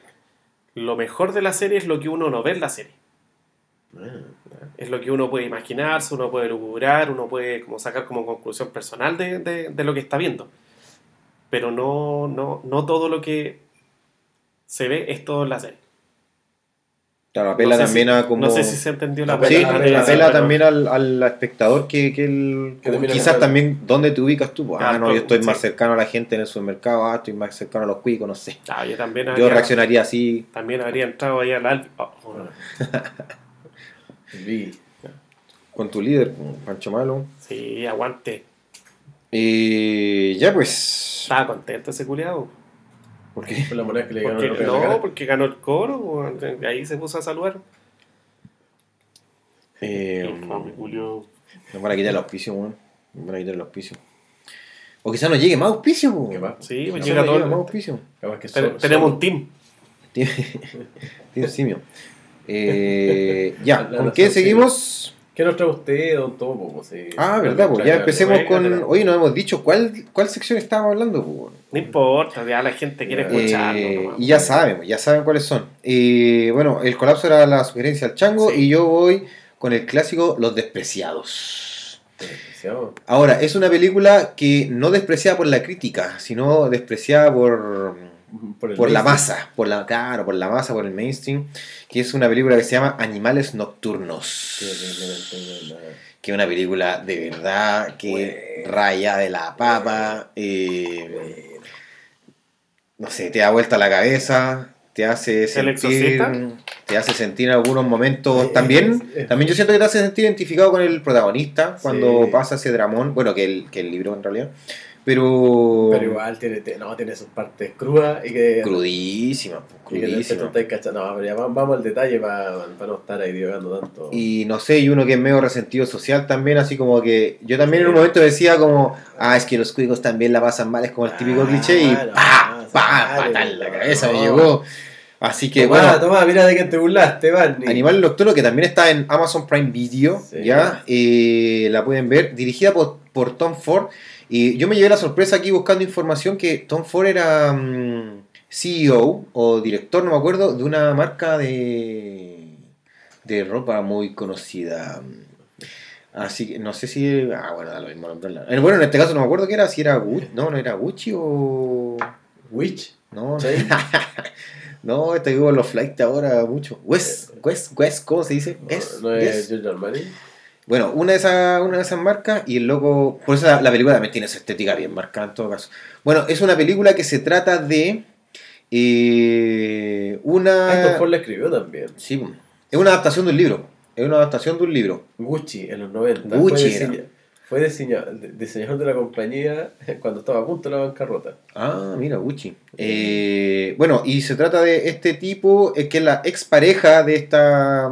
lo mejor de la serie es lo que uno no ve en la serie. Ah, Es lo que uno puede imaginarse, uno puede lugurar, uno puede como sacar como conclusión personal de, de- de lo que está viendo. Pero no, no, no todo lo que se ve es todo en la serie. Claro, apela No sé también si- a como... No sé si se entendió la Apela- Sí, apela- también al, al espectador que, que él, Que también quizás también dónde te ubicas tú. Ah, Claro, no, yo estoy sí. más cercano a la gente en el supermercado, ah, estoy más cercano a los cuicos, no sé. Ah, yo también Yo reaccionaría así, también habría entrado ahí al Albi. Oh, oh, con tu líder, Pancho Malo. Sí, aguante. Y ya pues... Estaba contento ese culiado. ¿Por qué? Fue la moneda que le ganó Porque, no, porque ganó el coro. weón. De ahí se puso a saludar. Eh, culiao. nos van a quitar el auspicio, weón. Nos van a quitar el auspicio. O quizás nos llegue más auspicio, weón. Sí, pues Quizás llega todo. más auspicio. Que Ten- son- tenemos son- un team. Un simio. Eh, ya, ¿con qué seguimos? ¿Qué nos trae usted, don Topo? Pues, sí. Ah, verdad, pues ya empecemos con. pero- Oye, no hemos dicho cuál, cuál sección estábamos hablando, pues. No importa, ya la gente quiere Eh, escucharlo. Eh, y ya saben, pues, ya saben cuáles son. Eh, bueno, el colapso era la sugerencia al chango Sí. y yo voy con el clásico Los Despreciados. Despreciado. Ahora, es una película que no despreciada por la crítica, sino despreciada por, Por, la masa, por la, claro, por la masa, por el mainstream, que es una película que se llama Animales Nocturnos. Que es una película de verdad que raya de la papa, eh, no sé, te da vuelta la cabeza, te hace sentir, te hace sentir en algunos momentos Eh, también, eh. también yo siento que te hace sentir identificado con el protagonista cuando Sí. pasa ese dramón, bueno, que el, que el libro en realidad, pero, Pero igual tiene, no, tiene sus partes crudas y que. crudísima, y que te- te crudísima. estáis cachando. No, pero ya vamos, al detalle para no estar ahí divagando tanto. Y no sé, y uno que es medio resentido social también, así como que yo también en un Sí. momento decía como, ah, es que los cuicos también la pasan mal, es como el típico Ah, cliché y no, pa, pa, sale, patada en la no. cabeza me llegó. Así que Tomá, bueno, tomá, mira de quién te burlaste, Barney. Animal Nocturno que también está en Amazon Prime Video, Sí. ya, eh, la pueden ver, dirigida por, por Tom Ford. Y yo me llevé la sorpresa aquí buscando información que Tom Ford era mm, CEO o director, no me acuerdo, de una marca de, de ropa muy conocida. Así que no sé si. Ah, bueno, da lo mismo nombrarla. Eh, Bueno, en este caso no me acuerdo qué era, si era Gucci. No, no era Gucci o. Witch. No, ¿Sí? no, este con los flights ahora mucho. West, West, West, ¿cómo se dice? Guess, No, no es. Giorgio Armani. Bueno, una de, esas, una de esas marcas y el loco. Por eso la, la película también tiene esa estética bien marcada en todo caso. Bueno, es una película que se trata de. eh, Ah, una. Ford la escribió también. Sí, es una adaptación de un libro. Es una adaptación de un libro. Gucci en los 90. Gucci fue, era. diseña- fue diseñador de la compañía cuando estaba a punto de la bancarrota. Ah, mira, Gucci. Eh, bueno, y se trata de este tipo, que es la expareja de esta.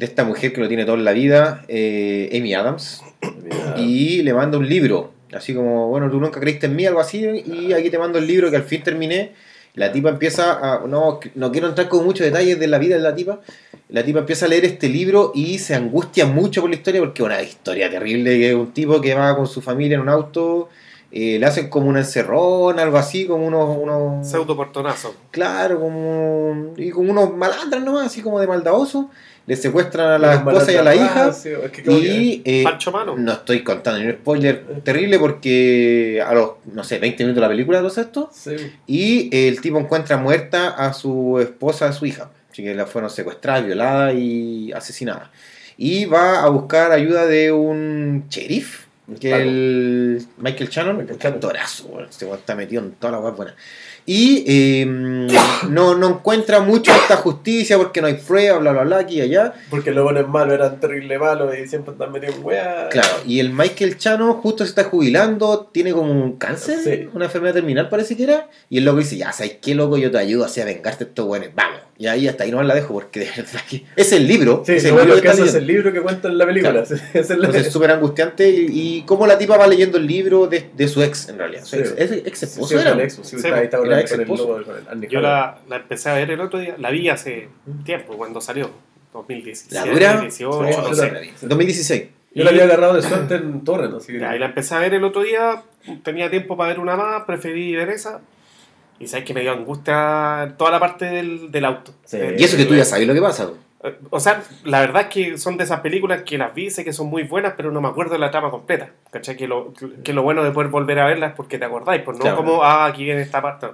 De esta mujer que lo tiene todo en la vida, eh, Amy Adams. Y le manda un libro. Así como, bueno, tú nunca creíste en mí, algo así, y aquí te mando el libro que al fin terminé. La tipa empieza a. No, no quiero entrar con muchos detalles de la vida de la tipa. La tipa empieza a leer este libro y se angustia mucho por la historia porque es una historia terrible que un tipo que va con su familia en un auto eh, le hacen como una encerrona, algo así, como unos, unos Pseudo portonazo. claro, como y como unos malandras nomás, así como de maldadoso, le secuestran a la esposa y a la hija ah, sí, es que como que- y eh, Mano. no estoy contando ni un spoiler terrible porque a los, no sé, 20 minutos de la película todo esto sí. y el tipo encuentra muerta a su esposa, a su hija. Así que la fueron secuestradas, violadas y asesinadas. Y va a buscar ayuda de un sheriff, que el Michael Shannon. Michael Shannon. actorazo, weón. Este está metido en toda la weá buena. Y eh, no, no encuentra mucho esta justicia porque no hay prueba, bla, bla, bla, aquí y allá. Porque los buenos malos eran terrible malos y siempre están metidos en weá. Claro, y el Michael Chano justo se está jubilando, tiene como un cáncer, Sí. una enfermedad terminal parece que era, y el loco dice, ya sabes qué loco, yo te ayudo así a vengarte estos buenos, vamos. Y ahí hasta ahí no la dejo porque de verdad que es el libro, Sí, es el libro es que está es el libro que cuenta en la película. Claro. Es el- súper angustiante y, y cómo la tipa va leyendo el libro de, de su ex en realidad. Su Sí. ex, es ex esposo sí, era. el ex, sí, Sí, está- ahí está era con el- ex esposo. Yo la, la empecé a ver el otro día, la vi hace tiempo, cuando salió, 2017, La dura, 2018, Sí, no yo sé. la- 2016. Yo la había agarrado de suerte en así que. Ahí la empecé a ver el otro día, tenía tiempo para ver una más, preferí ver esa. Y sabes que me dio angustia toda la parte del, del auto. Sí. Eh, Y eso que tú ya sabes lo que pasa. eh, O sea, la verdad es que son de esas películas que las vi, sé que son muy buenas, pero no me acuerdo de la trama completa. ¿Cachai? Que lo, que lo bueno de poder volver a verlas es porque te acordáis, pues no Claro. como, ah, aquí viene esta parte.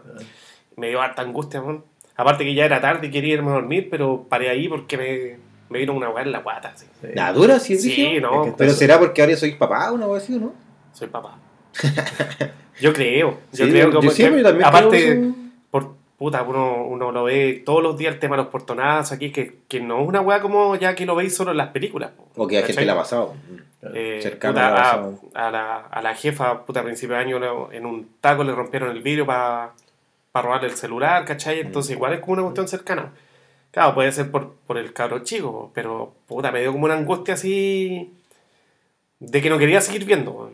Me dio harta angustia, man. Aparte que ya era tarde y quería irme a dormir, pero paré ahí porque me, me vino una weá en la guata. así. Sí. ¿La dura? Sí, Sí, no, Es que Pero será porque ahora soy papá o una cosa así, ¿no? soy papá. Yo creo, yo Sí, creo yo que, siempre que también aparte, creo por puta, uno, uno lo ve todos los días el tema de los portonazos aquí, que, que no es una weá como ya que lo veis solo en las películas. O que a gente le ha pasado. Eh, cercano puta, a la a, la, a la jefa, puta, a principio de año en un taco le rompieron el vidrio para robarle el celular, ¿cachai? Entonces igual es como una cuestión cercana. Claro, puede ser por, por el cabro chico, pero puta, me dio como una angustia así de que no quería seguir viendo,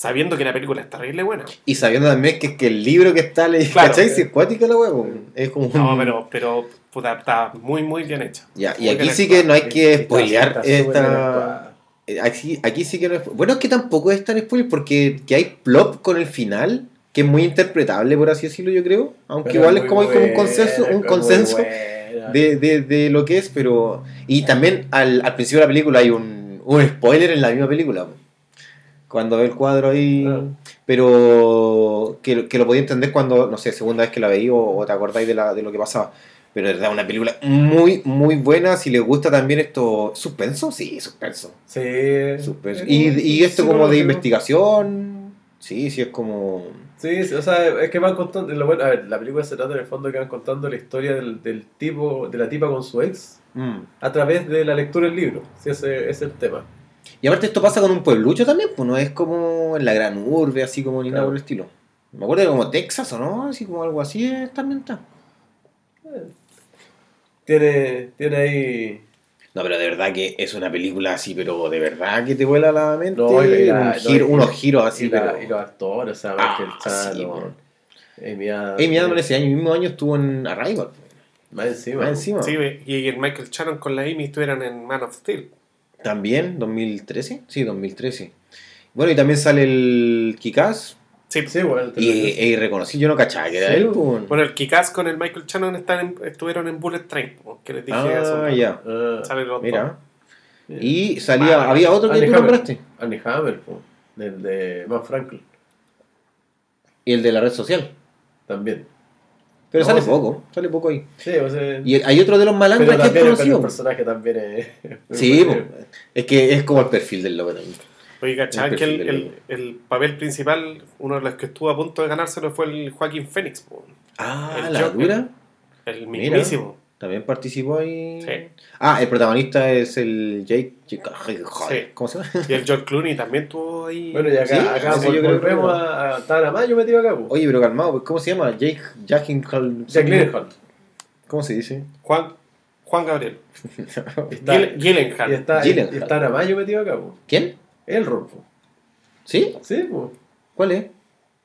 sabiendo que la película es terrible buena. Y sabiendo también que, que el libro que está leyendo, Claro. ¿cachai? Si es cuática la huevo. Es como un... No, pero, pero puta, está muy, muy bien hecha. Ya, y Muy aquí sí que no hay que spoilear esta... Aquí, aquí sí que no es... Bueno, es que tampoco es tan spoiler porque que hay plop con el final que es muy interpretable, por así decirlo, yo creo. Aunque Pero igual es como, hay como un consenso, un consenso de, de, de lo que es, pero... Y también al, al principio de la película hay un, un spoiler en la misma película. Cuando ve el cuadro ahí... Ah. Pero que, que lo podía entender cuando, no sé, segunda vez que la veí o, o te acordáis de, la, de lo que pasaba. Pero es verdad, una película muy, muy buena. Si les gusta también esto... ¿Suspenso? Sí, suspenso. Sí. suspenso. Y, y esto sí, como de investigación... Sí, sí, es como... Sí, sí, o sea, es que van contando. Lo bueno, a ver, la película se trata en el fondo que van contando la historia del, del tipo, de la tipa con su ex mm. a través de la lectura del libro. Sí, ese ese es el tema. Y aparte esto pasa con un pueblucho también, pues no es como en la gran urbe, así como ni nada por el estilo. Me acuerdo que como Texas o no, así como algo así es también está. Tiene, tiene ahí. No, pero de verdad que es una película así, pero de verdad que te vuela la mente. No, y la- un no, giro- y- unos giros así, y, la- pero... y los actores, o sea, Ah, Michael sí, Chano, man. Amy Adams. Amy Adams ese año, el mismo año estuvo en Arrival. Más encima. Más encima. Sí, y el Michael Shannon con la Amy estuvieron en Man of Steel. También, 2013. Sí, 2013. Bueno, y también sale el Kikaz. Sí, Sí, bueno. Y digo. irreconocible, yo no cachaba que era Sí, él. pues. pues. Bueno, el Kikaz con el Michael Shannon están en- estuvieron en Bullet Train, po, que les dije hace un ah, ya. Ah, Salen los Mira. sí. Y salía, Ah, había otro que Annie tú Hammer. nombraste. Annie Hammer, po, del de Matt Franklin, Y el de la red social. también. Pero No, sale poco, sale poco ahí. Sí, o sea. Y hay otro de los pero malandras que es el, conocido. personaje también es. Sí, po. es que es como el perfil del loco también. Oye, ¿cachai? Que el, el- el papel principal, uno de los que estuvo a punto de ganárselo fue el Joaquín Phoenix, po, Ah, El la Joker. dura. el Mira. También participó ahí. Sí. Ah, el protagonista es el Jake. Sí. ¿Cómo se llama? Y el George Clooney también tuvo ahí. Bueno, y acá, Sí, acá sí, yo creo que volvemos no. a, a Tana Mayo metido acá, po. Oye, pero calmado, ¿cómo se llama? Jake Jack Gyllenhaal. Jack Gyllenhaal. ¿Cómo se dice? Juan, Juan Gabriel. Está- Gil- Gyllenhaal. Y está, Gyllenhaal. está metido acá, po. ¿Quién? El po. ¿Sí? Sí, po. ¿Cuál es?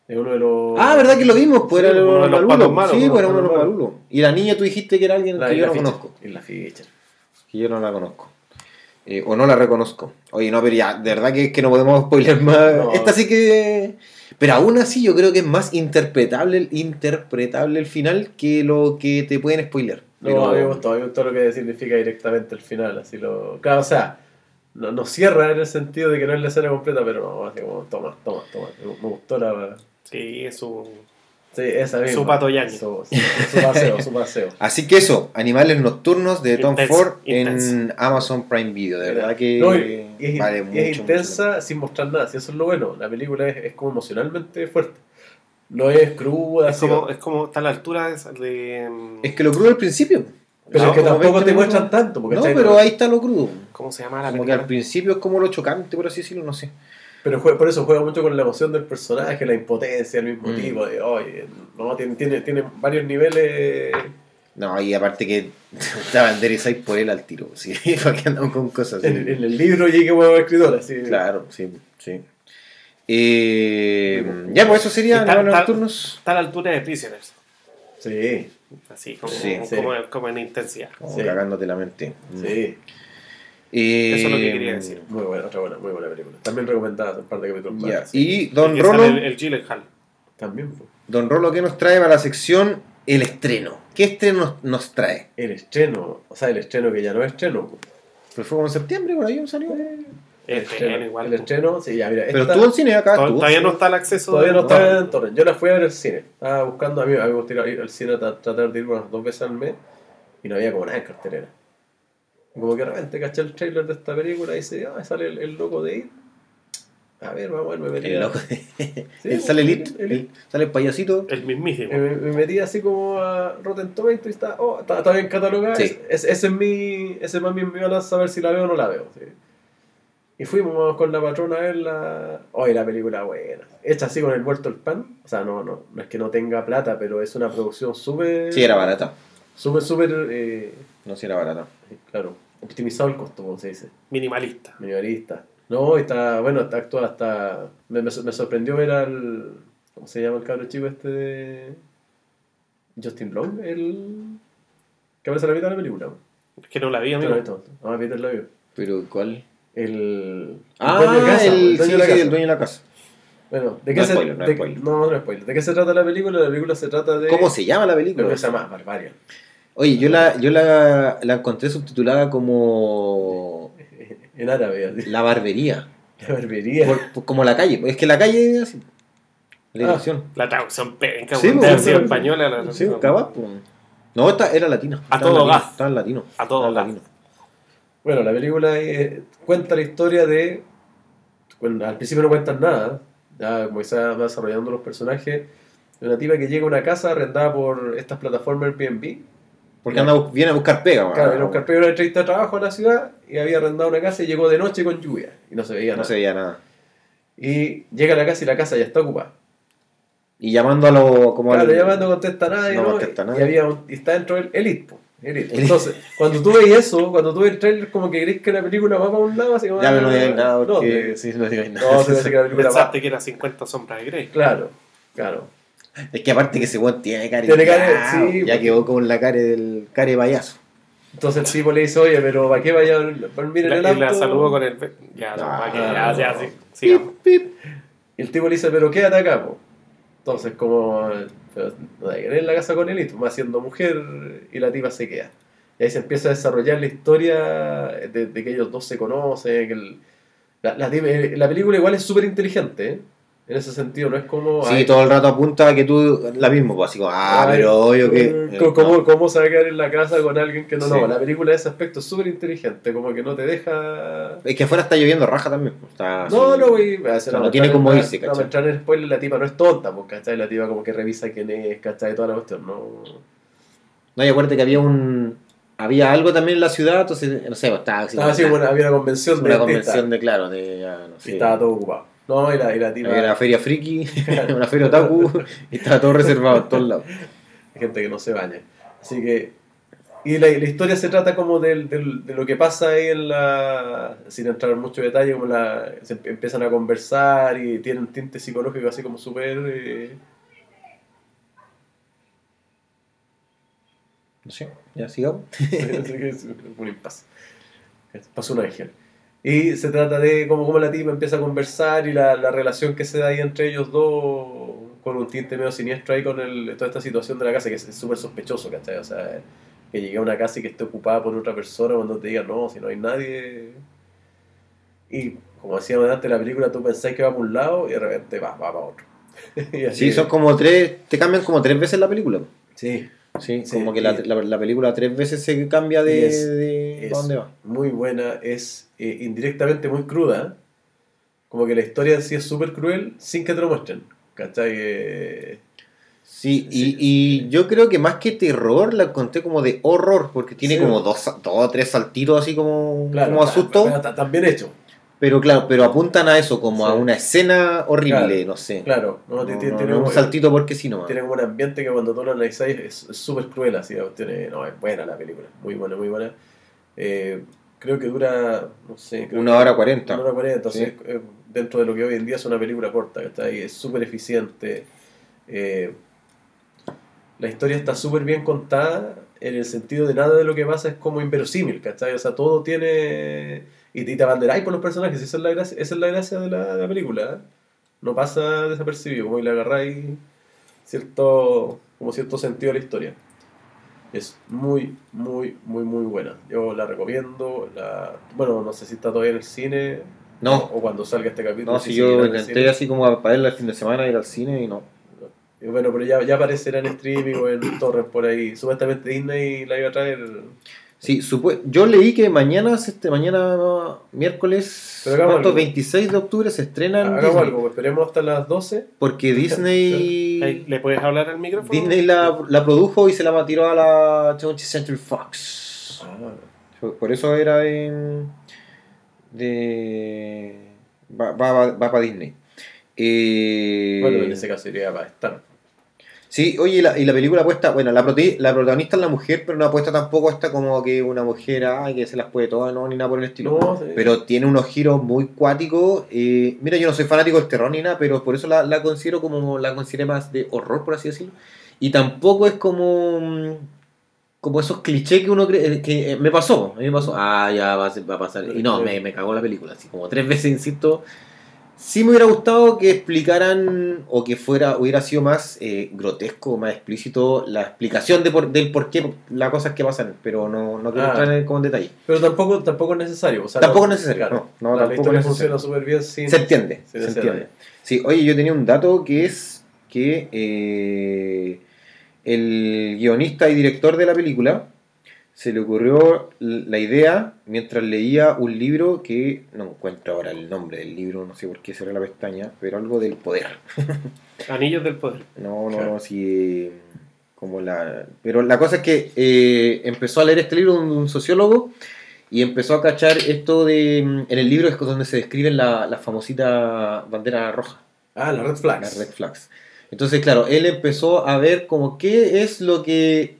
Es uno de los. Ah, ¿verdad que lo vimos? Pues Sí, era uno uno de los patos malos, Sí, pues uno de los malulos. Y la niña tú dijiste que era alguien La que yo no Fisher. conozco. Isla Fisher. Que yo no la conozco. Eh, o no la reconozco. Oye, no, pero ya, de verdad que, que no podemos spoiler más. No. Esta sí que. Pero aún así yo creo que es más interpretable, el- interpretable el final que lo que te pueden spoiler. No, Pero- a mí me gustó, a mí me gustó lo que significa directamente el final, así lo... Claro, o sea, no, no cierra en el sentido de que no es la escena completa, pero no, así como, toma, toma, toma. Me gustó la... Sí, es un. Sí, esa misma. Su pato yaño. Su, su- su paseo, su paseo. Así que eso, Animales Nocturnos de Tom Ford en Amazon Prime Video. De verdad que No, es, vale y mucho. es mucho intensa sin mostrar nada, si eso es lo bueno. La película es, es como emocionalmente fuerte. No es cruda, Es así, como, es como está a la altura de. de, Es que lo crudo al principio. pero No, es que tampoco 20 te muestran tanto. Porque No, pero ahí está lo crudo. ¿Cómo se llama la Como que al película? principio es como lo chocante, por así decirlo, no sé. Pero juega- por eso juega mucho con la emoción del personaje, la impotencia, el mismo Mm. tipo, de, oye, no, tiene, tiene, tiene varios niveles. No, y aparte que te banderizáis por él al tiro. Sí, porque andamos con cosas así. En, en el libro llegue huevo escritor, así. Claro, sí, sí. Eh, ya, pues eso sería está- Nocturnos. Está a la altura de Prisoners. Sí, Así, como, Sí, sí. como, como en intensidad. Como Sí. cagándote la mente. sí. Eh, Eso es lo que quería decir. Muy buena, otra buena, muy buena película. También recomendada un par de capítulos más. Y Don Rolo, El, el Gyllenhaal. También, pues. Don Rolo, ¿qué nos trae para la sección El estreno? ¿Qué estreno nos, nos trae? El estreno, o sea, el estreno que ya no es estreno. pues. Pues fue como en septiembre, por ahí salió. El estreno igual. El estreno, sí, ya, mira. Pero esta- estuvo en cine acá. Todavía no está el acceso. Todavía no de- está en torrent. Yo la fui a ver al cine. Estaba buscando, a mí, a mí me gusta ir al cine, tra- tratar de ir unas dos veces al mes. Y no había como nada en cartelera. Como que de repente caché el trailer de esta película y dice, ah, sale el, el loco de ir. A ver, vamos a ver, me metí. El a- loco. Sí, sale el, el- it, el- el- sale el payasito. El mismísimo. Me, me metí así como a Rotten Tomatoes y está, oh, está, está bien catalogada. Sí. Es- es- ese es mi, ese es más bien mi balanza a ver si la veo o no la veo. sí. Y fuimos con la patrona a verla. Hoy la película buena. Hecha así con el vuelto el pan. O sea, no, no, no es que no tenga plata, pero es una producción súper. Sí, era barata. Súper, súper. eh, No, sí era barata. claro, optimizado el costo, como se dice. Minimalista. Minimalista. No, y está, bueno, está actuada hasta. Me, me, me sorprendió ver al. ¿Cómo se llama el cabro chico este de. Justin Long? El. Que aparece a la mitad de la película. Es que no la vi, ¿Te lo amigo. has visto? Ah, Peter lo vio. Pero ¿cuál? El. Ah, dueño de casa, el, el dueño sí, de la sí, casa. el dueño de la casa. Bueno, ¿de No qué es se spoiler, no es de- spoiler. no, no es spoiler. ¿De qué se trata la película? La película se trata de. ¿Cómo se llama la película? Lo que se llama Barbarian. Oye, yo la, yo la, la encontré subtitulada como En árabe, así. La Barbería. La barbería. Por- por- como la calle. Es que la calle es así. La Ah. dirección. La traducción penca, Sí, weón. pues, sí, española la Sí, traducción. capaz, pues. No, esta era latina. A todo gas. Estaba en latino. A todo gas. latino. Bueno, la película eh, cuenta la historia de. Bueno, al principio no cuentan nada, ya como se va desarrollando los personajes. De una tipa que llega a una casa arrendada por estas plataformas Airbnb. Porque anda, a viene a buscar pega. Claro, weón. era un carpero de entrevista de trabajo a la ciudad y había arrendado una casa y llegó de noche con lluvia y no se veía No nada. se veía nada. Y llega a la casa y la casa ya está ocupada. Y llamando a lo. Como Claro, al- llamando contesta nadie, No ¿no? contesta Y nadie. había un- y está dentro del Elite, po, Elite. Entonces, cuando tú ves eso, cuando tú ves el trailer, como que crees que la película va para un lado, así como. Ya me no digáis nada no, porque. sí, no digáis No, nada. a que la película va. Pensaste que era 50 sombras de Grey. Claro, claro. Es que aparte que ese weón tiene cara. Tiene cara- ya, sí, Ya porque- quedó con la cara del care payaso. Entonces el tipo le dice, oye, pero ¿para qué vaya a dormir en La, el y la auto? saludó con el. Ya, no, No, va que- ya, ya, no. sí. sigamos. Pip, pip. Y el tipo le dice, pero quédate acá, po. Entonces, como, pero no hay que en la casa con él, y tú vas siendo mujer, y la tipa se queda. Y ahí se empieza a desarrollar la historia de, de que ellos dos se conocen. Que el- la, la tipa- la película igual es súper inteligente, ¿eh? En ese sentido, no es como. Sí, todo el rato apunta a que tú. La mismo, pues así como. Ah, ay, pero obvio que. eh, ¿Cómo, cómo, cómo se va a quedar en la casa con alguien que no? Sí. No, la película en ese aspecto es súper inteligente, como que no te deja. Es que afuera está lloviendo raja también. pues, Está No, así. no, güey. o sea, no tiene cómo irse, No, ¿cachai? me entrar en spoiler, la tipa no es tonta, pues, ¿cachai? La tipa como que revisa quién es, ¿cachai? Toda la cuestión, no. No, y acuérdate que había un. Había algo también en la ciudad, entonces, no sé, pues, estaba así. Estaba así, como bueno, había una convención una de convención artistas, de, claro, de. ya, no sé. estaba todo ocupado. No, y la, y la. Había una feria friki, una feria otaku, y estaba todo reservado en todos lados. Hay gente que no se baña. Así que. Y la, la historia se trata como del, del- de lo que pasa ahí en la. Sin entrar en mucho detalle, como la. Se emp- empiezan a conversar y tienen tinte psicológico así como súper. eh, No sé, ya sigamos. Un impasse. Pasó un ángel. Y se trata de cómo, cómo la tipa empieza a conversar y la, la relación que se da ahí entre ellos dos con un tinte medio siniestro ahí con el, toda esta situación de la casa que es súper sospechoso, ¿cachai? O sea, que llegue a una casa y que esté ocupada por otra persona cuando te digan, no, si no hay nadie. Y como decíamos antes, la película tú pensás que va para un lado y de repente va, va para otro. Sí, son como tres, te cambian como tres veces la película. Sí, Sí, Sí, como que la, la, la película tres veces se cambia de, es- de es ¿pa' dónde va. muy buena, es eh, indirectamente muy cruda. Como que la historia sí es súper cruel sin que te lo muestren. ¿Cachai? Eh, Sí, y, Sí, y yo creo que más que terror la conté como de horror, porque tiene Sí. como dos, dos o tres saltitos así como, claro, como asusto. pero bien hecho. Pero claro, pero apuntan a eso, como a una escena horrible, Claro, no sé. Claro, no, No, tiene, no, tiene no, como- un saltito porque sí nomás. tiene como un ambiente que cuando tú lo analizáis es súper cruel. Así, tiene, no, es buena la película. Muy buena, muy buena. Eh, creo que dura, no sé, creo Una que- hora cuarenta. Una hora cuarenta, Sí. eh, dentro de lo que hoy en día es una película corta, ¿cachai? Es súper eficiente. eh, la historia está súper bien contada en el sentido de nada de lo que pasa es como inverosímil, ¿cachai? O sea, todo tiene... Y, y te abanderáis por los personajes, esa es la gracia, esa es la gracia de la, de la película. ¿eh? No pasa desapercibido, como le agarráis cierto, como cierto sentido a la historia. Es muy, muy, muy, muy buena. Yo la recomiendo. La... Bueno, no sé si está todavía en el cine No, o cuando salga este capítulo. no, si si yo intenté así como para verla el fin de semana, ir al cine y no. Y bueno, pero ya, ya aparecerá en streaming o en torrent por ahí. Supuestamente Disney la iba a traer. Sí, yo leí que mañana, este, mañana no, miércoles, ¿cuánto? algo. 26 de octubre se estrena en Hagamos algo, esperemos hasta las 12. Porque Disney ¿Le puedes hablar al micrófono? Disney la, la produjo y se la tiró a la 20th Century Fox. Por eso era de. de va, va, va para Disney. Eh, Bueno, en ese caso iría para estar. Sí, oye, y la, y la película apuesta, bueno, la, proti- la protagonista es la mujer, pero no apuesta tampoco esta como que una mujer, ay, que se las puede todas, no, ni nada por el estilo. No, sí. Pero tiene unos giros muy cuáticos. eh, mira, yo no soy fanático del terror ni nada, pero por eso la, la considero como, la consideré más de horror, por así decirlo. Y tampoco es como, mm, como esos clichés que uno cree, que eh, me pasó, a mí me pasó, ah, ya va va a pasar. Y no, me, me cagó la película, así como tres veces, insisto. Sí me hubiera gustado que explicaran o que fuera hubiera sido más eh, grotesco, más explícito la explicación de por, del por qué las cosas que pasan, pero no, no quiero Ah. entrar en, como en detalle. Pero tampoco, tampoco es necesario. O sea, Tampoco es necesario, no, no, la, tampoco historia funciona súper bien sin. Se entiende, sin se entiende. Sí, oye, yo tenía un dato que es que eh, el guionista y director de la película se le ocurrió la idea mientras leía un libro que no encuentro ahora el nombre del libro, no sé por qué cerré la pestaña, pero algo del poder. Anillos del poder. No, no, Claro. no, sí. Como la... Pero la cosa es que eh, empezó a leer este libro un, un sociólogo y empezó a cachar esto de. mm, En el libro es donde se describen la, la famosita bandera roja, Ah, la Red Flags. las red flags. Entonces, claro, él empezó a ver como qué es lo que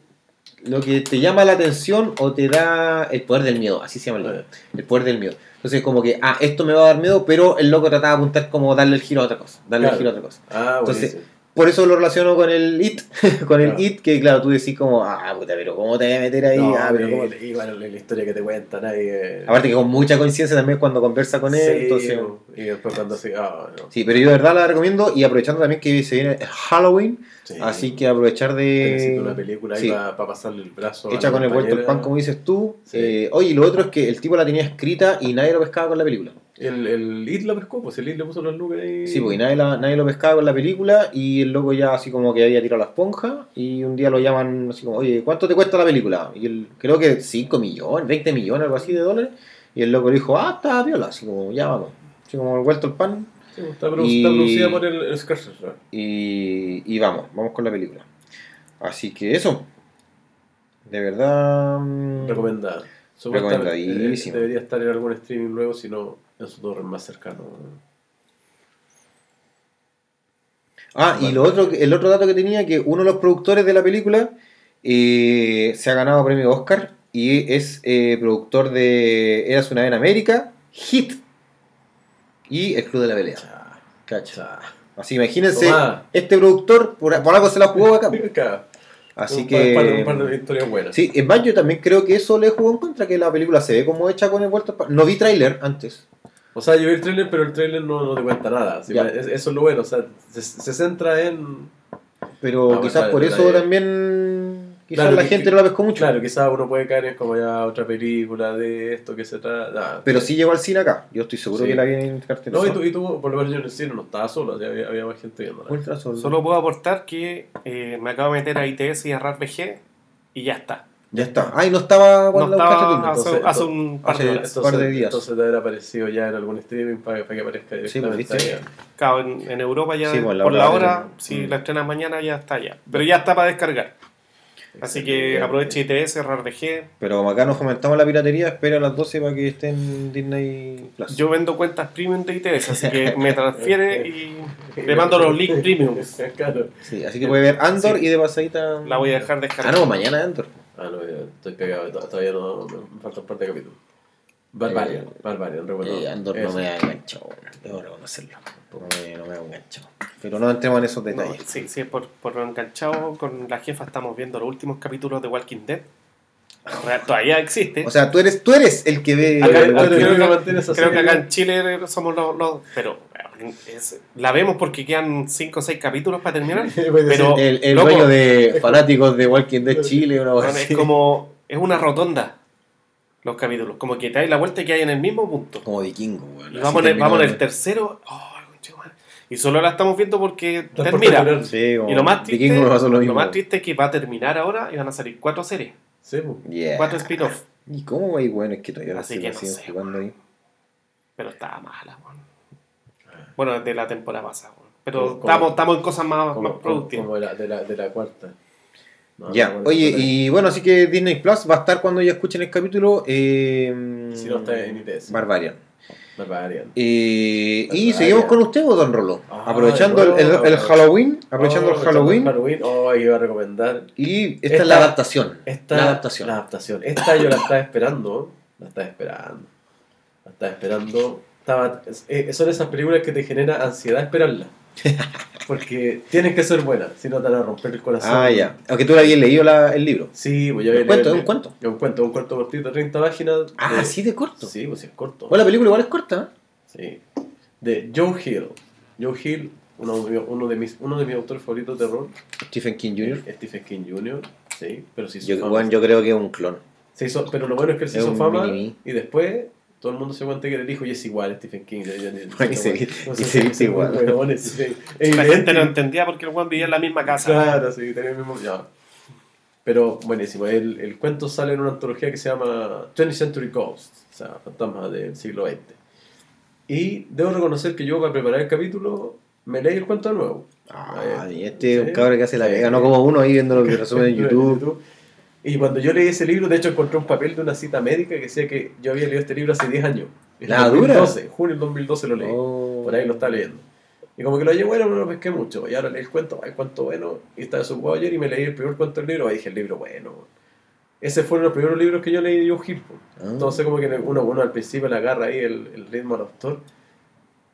lo que te llama la atención o te da el poder del miedo, así se llama el libro, el poder del miedo. Entonces, como que, ah, esto me va a dar miedo, pero el loco trataba de apuntar como darle el giro a otra cosa, darle Claro. el giro a otra cosa. Ah, Entonces, buenísimo. Por eso lo relaciono con el IT, con el Claro. IT, que claro, tú decís como, ah, puta, pero ¿cómo te voy a meter ahí? No, ah, pero ¿cómo? bueno, la historia que te cuentan ahí. eh, Aparte que con mucha conciencia también cuando conversa con él, sí, entonces... Y después cuando se. Ah, no. Sí, pero yo de verdad la recomiendo y aprovechando también que se viene Halloween, Sí. así que aprovechar Necesito una de... película ahí sí. para pasarle el brazo. Hecha con el vuelto el pan, como dices tú. Eh, oye, y lo otro es que el tipo la tenía escrita y nadie lo pescaba con la película. El, el It lo pescó, pues el It le puso los lucas ahí. Sí, porque nadie, la- nadie lo pescaba con la película y el loco ya así como que había tirado la esponja y un día lo llaman así como, oye, ¿cuánto te cuesta la película? Y él, creo que 5 millones, 20 millones, algo así de dólares. Y el loco le dijo, ah, está viola, así como, ya vamos. Así como vuelto el pan Sí, pues, está, produ- Y- producida por el, el Scorsese. y, y vamos, vamos con la película. Así que eso, de verdad... mm, Recomendada. Supuestamente, Recomendadísima. eh, Debería estar en algún streaming luego, si no, en su torre más cercano. Ah, y lo otro, que- el otro dato que tenía, que uno de los productores de la película eh, se ha ganado premio Oscar y es eh, productor de Eras una vez en América, Hit y El Club de la Pelea. Cha, Cacha. cha. Así imagínense, Tomá. este productor, por, por algo se la jugó acá. Así un par- un par que. un par de historias buenas. Sí, en Banjo también creo que eso le jugó en contra, que la película se ve como hecha con el vuelto. No vi tráiler antes. O sea, yo vi el trailer, pero el trailer no, no te cuenta nada. Sí, Ya. es- eso es lo bueno, o sea, se, se centra en... Pero Ah, quizás bueno, por eso también. Quizás Claro, la que- gente no la pescó mucho. Claro, quizás uno puede caer en como ya otra película de esto que se trata. Pero sí llegó al cine acá. Yo estoy seguro Sí. que la vi en cartel. No, y tú, y tú, por lo menos yo en el cine no estaba solo, o sea, había, había más gente viendo. Ultra. Solo puedo aportar que eh, me acabo de meter a ITS y a RARVG y ya está. Ya está. Ay, no estaba No cuando la estaba buscaste tú. hace, Entonces, hace un par de hace- horas. par de días. Entonces te habrá aparecido ya en algún streaming para, para que aparezca Sí, pues, directamente. ¿viste? ahí. Claro, en, en Europa ya Sí, pues, la por hora la de- hora, si Mm. la estrenas mañana ya está ya. Pero ya está para descargar. Así que aproveche ITS, RARVG. Pero como acá nos fomentamos la piratería, espera a las 12 para que esté en Disney Plus. Yo vendo cuentas premium de ITS, así que me transfiere y le mando los links premiums. claro. Sí, así que puede ver Andor Sí. y de pasadita. La voy a dejar Ah, descargar. no, mañana Andor. Ah, no, estoy pegado, to- todavía no, me falta un par de capítulos. Barbarian, Eh, Barbarian, recuerdo. Eh, Andor no me ha enganchado, debo reconocerlo. No me, no me ha enganchado. Pero no entremos en esos No, detalles. sí, sí, por, por lo enganchado con la jefa estamos viendo los últimos capítulos de Walking Dead. Todavía existe. O sea, tú eres, tú eres el que ve. Acá- el Pero Walking creo Creo que acá en Chile somos los... los- pero es- la vemos porque quedan 5 o 6 capítulos para terminar. Pero el, el loco, dueño de fanáticos de Walking Dead Chile, una así. es como... Es una rotonda los capítulos. Como que te das la vuelta y que hay en el mismo punto. Como vikingo, vamos, en el, vamos en el tercero. oh, y solo la estamos viendo porque por termina. terminar. Sí, como Y lo más triste, lo más triste es que va a terminar ahora y van a salir cuatro series, Sí. Yeah. cuatro spin-off. ¿Y cómo hay weones que todavía Así que no sé, jugando ahí? Pero estaba mala, weón. Bueno, desde la temporada pasada. Pero estamos, estamos en cosas más, Como, más productivas. como de, la, de, la, de la cuarta. No, Ya, no, oye, y bueno, así que Disney Plus va a estar cuando ya escuchen el capítulo. Eh, Si no está en ITS. Barbarian. Barbarian. Eh, y seguimos con usted, ¿o, Don Rolo. Ah, aprovechando el, el- Halloween, aprovechando Oh, el Halloween. Halloween, oh, iba a recomendar. Y esta, Esta- es la adaptación. Esta, la adaptación. La adaptación. Esta yo la estaba esperando. La estaba esperando. La estaba esperando. Estaba, eh, son esas películas que te genera ansiedad esperarla. Porque tienen que ser buenas, si no te van a romper el corazón. Ah, ya. Aunque tú le habías leído la- el libro. Sí, pues yo ¿Un había cuento? leído- ¿Es un cuento? Es un cuento, un cuento cortito, 30 páginas. Ah, de- así de corto. Sí, pues sí, es corto. Bueno, la película igual es corta. ¿eh? Sí. De Joe Hill. Joe Hill, uno, uno, de mis, uno de mis autores favoritos de terror. Stephen King Jr. Stephen King Jr. Sí, pero sí Yo, bueno, yo creo que es un clon. Se hizo- pero lo bueno es que él se hizo fama y después todo el mundo se cuenta que el hijo y es igual Stephen King. Y se- viste igual. La gente no entendía porque el weón vivía en la misma casa. Claro, sí, tenía el mismo. ya. Pero buenísimo. El, el cuento sale en una antología que se llama 20th Century Ghosts, o sea, fantasmas del siglo XX. Y debo reconocer que yo, para preparar el capítulo, me leí el cuento de nuevo. Ah, Eh, y este es un cabrón que hace la Sí. pega, no como uno ahí viendo los resúmenes en YouTube. Y cuando yo leí ese libro, de hecho encontré un papel de una cita médica que decía que yo había leído este libro hace 10 años. ¿La dura? 2012, junio del 2012 lo leí. Oh. Por ahí lo estaba leyendo. Y como que lo llevo bueno, no lo pesqué mucho. Y ahora leí el cuento, ay, cuento bueno. Y estaba desocupado ayer y me leí el primer cuento del libro. Y dije, el libro bueno. Ese fueron los primeros libros que yo leí de Joe Hill. Ah. Entonces como que uno, uno al principio le agarra ahí el, el ritmo al autor.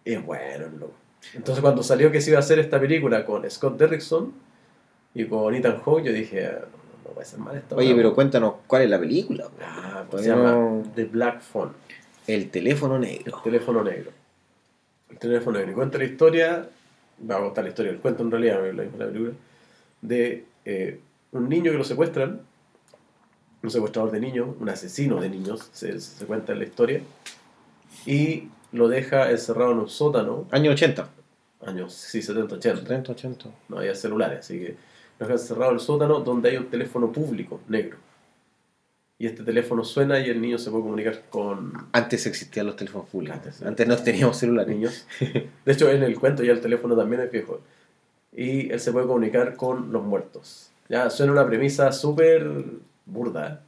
Y es bueno el loco. Entonces cuando salió que se iba a hacer esta película con Scott Derrickson y con Ethan Hawke, yo dije, ah, no, puede ser mal esta Oye, pero cuéntanos, ¿cuál es la película? Ah, pues se llama no- The Black Phone. El teléfono negro. Teléfono negro. El teléfono negro. Y cuenta la historia, va a contar la historia, el cuento en realidad, la misma la película, de eh, un niño que lo secuestran, un secuestrador de niños, un asesino de niños, se, se cuenta en la historia, y lo deja encerrado en un sótano, Año 80. años sí, 70, 80, 70, 80. no había celulares, así que lo deja encerrado en el sótano donde hay un teléfono público, negro. Y este teléfono suena y el niño se puede comunicar con, Antes existían los teléfonos públicos. Antes. Antes no teníamos celulares. niños. De hecho, en el cuento ya el teléfono también es viejo. Y él se puede comunicar con los muertos. Ya suena una premisa súper burda,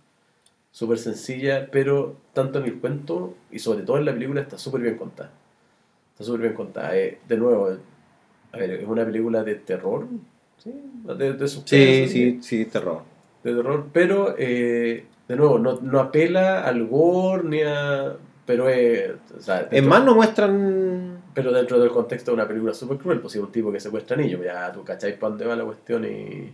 súper sencilla, pero tanto en el cuento y sobre todo en la película está súper bien contada. Está súper bien contada. Eh, de nuevo, a ver, es una película de terror, ¿sí? De, de Sí, suspenso, sí, sí, terror. de terror, pero eh, de nuevo, no, no apela al gore ni a. Pero es. o sea, En más no muestran. pero dentro del contexto de una película súper cruel, pues si un tipo que secuestra niños, ya tú cacháis para dónde va la cuestión y.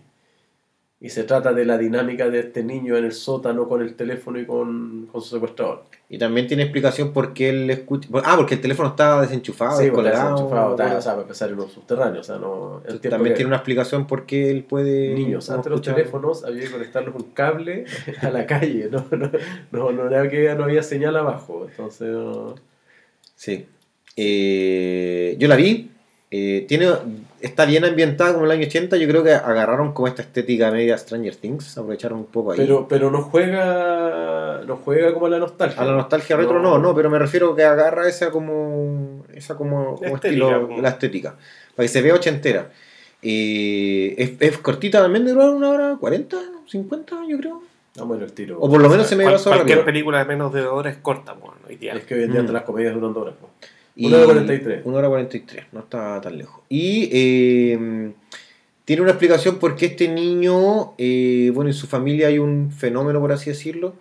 Y se trata de la dinámica de este niño en el sótano con el teléfono y con, con su secuestrador. Y también tiene explicación por qué él escucha. Ah, porque el teléfono estaba desenchufado, sí, está descolgado. desenchufado, está, o sea, para empezar en un subterráneo. O sea, no, También tiene una explicación por qué él puede. niños. Antes los escuchar. teléfonos había que conectarlos con cable a la calle. No, no, no, no, era que no había señal abajo. Entonces, no- Sí. Eh, yo la vi. eh, tiene, está bien ambientada como el año 80. Yo creo que agarraron como esta estética media Stranger Things, aprovecharon un poco ahí. Pero, pero no juega no juega como la nostalgia. A la nostalgia retro no, no, pero me refiero que agarra esa como esa como, como estética, estilo, como. la estética, para que se vea ochentera. Eh, es, es, cortita también de una hora 40, 50, yo creo. No, bueno, el tiro. O por lo menos o sea, se me va a Cualquier película de menos de dos horas es corta, bueno, hoy día. Es que hoy en día mm. las comedias duran dos horas. Pues. 1 hora 43. 1 hora 43, no está tan lejos. Y em, tiene una explicación porque este niño, eh, bueno, en su familia hay un fenómeno, por así decirlo.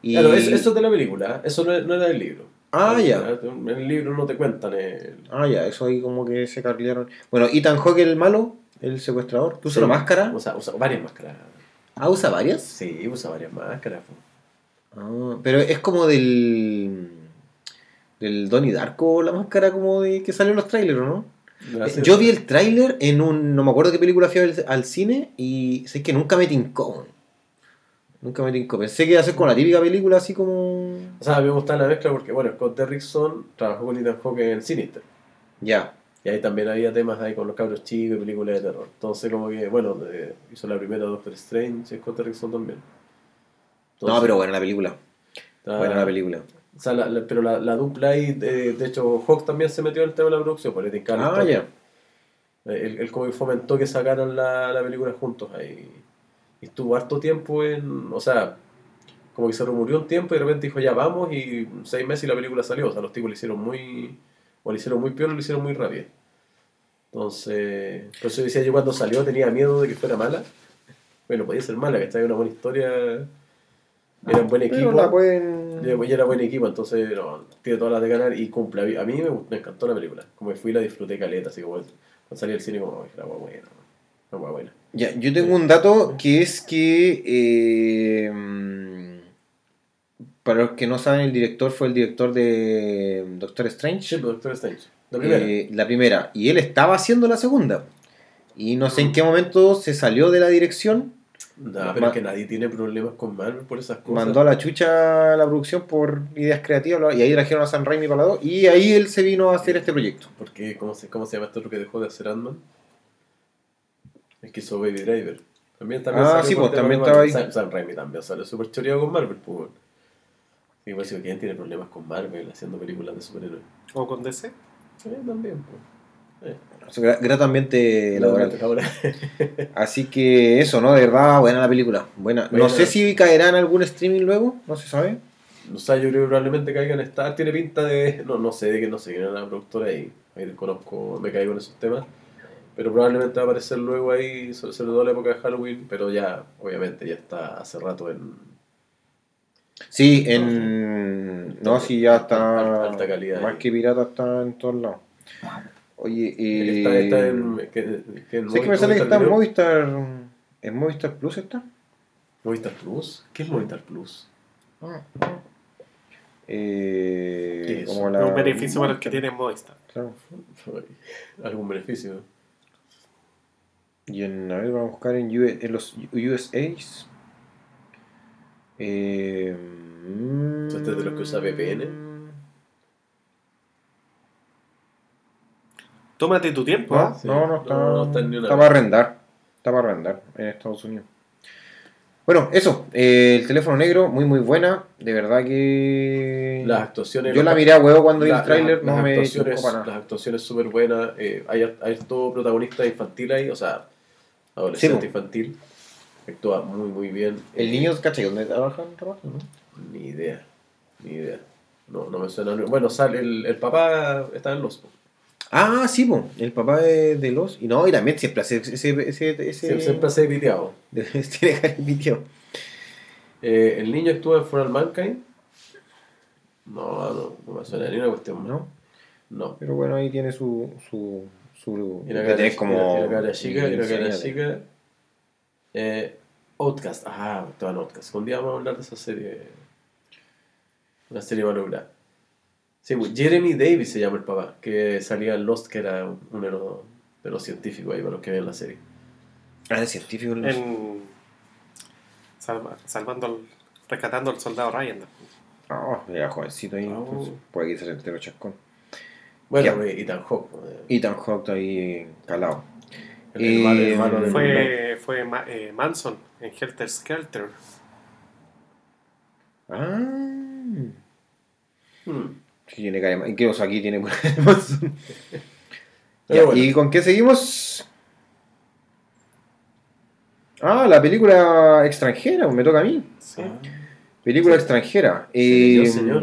Y... Claro, eso, es de la película, ¿eh? eso no, no era del libro. Ah, ya. En el libro no te cuentan. El... Ah, ya, eso ahí como que se carrilearon. Bueno, Ethan Hawke, el malo, el secuestrador, ¿usa sí. una máscara? Usa, usa varias máscaras. ¿Ah, usa varias? Sí, usa varias máscaras. Ah, pero es como del del Donnie Darko, la máscara como de que sale en los trailers, ¿o ¿no? Eh, Yo vi el tráiler en un. No me acuerdo qué película fui al, al cine y sé que nunca me tincó. Nunca me tincó. Pensé que iba a ser como la típica película así como. O sea, a mí me gusta la mezcla porque, bueno, Scott Derrickson trabajó con Ethan Hawke en Sinister. Ya. Y ahí también había temas ahí con los cabros chicos y películas de terror. Entonces, como que, bueno, eh, hizo la primera Doctor Strange, Scott Derrickson también. no, pero buena la película. Buena la película. O sea, la- la- pero la, la dupla ahí, de, de hecho, Hawk también se metió en el tema de la producción, por Ethan Carlton. Ah, ya. Él, él como que fomentó que sacaran la, la película juntos ahí. Y estuvo harto tiempo en. O sea, como que se rumoreó un tiempo y de repente dijo ya vamos y seis meses y la película salió. O sea, los tipos lo hicieron muy. O lo hicieron muy peor o lo hicieron muy rápido. Entonces. Por eso decía yo cuando salió tenía miedo de que fuera mala. Bueno, podía ser mala, que estaba una buena historia. Era un buen Pero equipo. la pueden. Y y era buen equipo, entonces no, tiene todas las de ganar y cumple. A mí- me, me encantó la película. Como que fui la disfruté caleta, así como cuando salí del cine, como, "Ay, la hueá buena, la hueá buena. Ya, yo tengo un dato que es que. eh, para los que no saben, el director fue el director de Doctor Strange. Sí, pero Doctor Strange. La primera. Eh, la primera. Y él estaba haciendo la segunda. Y no sé en qué momento se salió de la dirección. No, pero es que nadie tiene problemas con Marvel por esas cosas. Mandó a la chucha la producción por ideas creativas. Y ahí trajeron a San Raimi para la dos, Y ahí él se vino a hacer este proyecto. Porque, ¿cómo se, ¿cómo se llama esto lo que dejó de hacer Ant-Man? El que hizo Baby Driver. También, también Ah, sí, pues, también estaba ahí. Sam, Sam Raimi también salió súper choreado con Marvel, pues. Y por eso, ¿quién tiene problemas con Marvel haciendo películas de superhéroes? O con DC. Sí, también, pues. Eh, Gra- Gratamente laboral. Así que eso, ¿no? De verdad, buena la película. Buena. Buena. No sé si caerá en algún streaming luego, no se sabe. O sea, yo creo que probablemente caigan en Star. Tiene pinta de. No, no sé de que no sé quién era la productora y ahí desconozco, me caigo en esos temas. Pero probablemente va a aparecer luego ahí, sobre sobre todo en la época de Halloween. Pero ya, obviamente, ya está hace rato en. Sí, en. No, sí, ya está. Alta calidad. Más que pirata está en todos lados. Oye, eh. Está, está en. Que, que en sé que me sale que está en Video. Movistar. ¿En Movistar Plus está? Movistar Plus. ¿Qué es Movistar Plus? Eh, ¿Qué es como la- un beneficio para los que tienen Movistar. Claro. ¿Algún beneficio? Y en, a ver, vamos a buscar en, US en los USAs. Eh, ¿Este es de los que usa VPN? Tómate tu tiempo, No, ¿ah? Sí. no, no está, No, no está ni una está para arrendar. Está para arrendar en Estados Unidos. Bueno, eso. eh, el teléfono negro, muy muy buena. De verdad que. Las actuaciones. Yo la miré a huevo cuando vi el tráiler, las- no las me actuaciones, Las actuaciones súper buenas. eh, hay, hay todo protagonista infantil ahí, o sea, adolescente Sí, infantil. Actúa muy, muy bien. El Eh, niño, ¿cachai? ¿Dónde trabajan? ¿Trabajan, no? Ni idea, ni idea. No, no me suena. Bueno, sale el, el papá está en los. Ah, sí, po, el papá de, de los. Y no, y también siempre hace ese. ese, ese, ese- Sie- Siempre se ha piteado. tiene cara pitió. Eh, el niño actúa en All Mankind. No, no, no me suena ni una cuestión. ¿no? No. Pero bueno, ahí tiene su. su, su Y la que cara, como. y la cara chica, y la cara chica. Eh, Outcast. Ah, estaba en Outcast. Un día vamos a hablar de esa serie. Una serie malograda. Sí, pues, Jeremy Davis se llama el papá, que salía en Lost, que era uno de los, de los científicos ahí para los que ven la serie. Ah, es científico. ¿no? En, salva- salvando al, rescatando al soldado Ryan. Ah, era jovencito ahí. Ah. pues, puede que se le entero chascón. Bueno, Ya. Ethan Hawke. eh, Ethan Hawke ahí calado. El hermano, Eh, hermano de Fue, fue Ma- eh, Manson en Helter Skelter. Ah. Hmm. Sí, tiene cara de- ¿Y qué oso aquí tiene cara de Manson? Pero Ya, bueno. ¿Y con qué seguimos? Ah, la película extranjera, me toca a mí. Sí. Ah. Película Sí. extranjera. Sí, Eh, señor.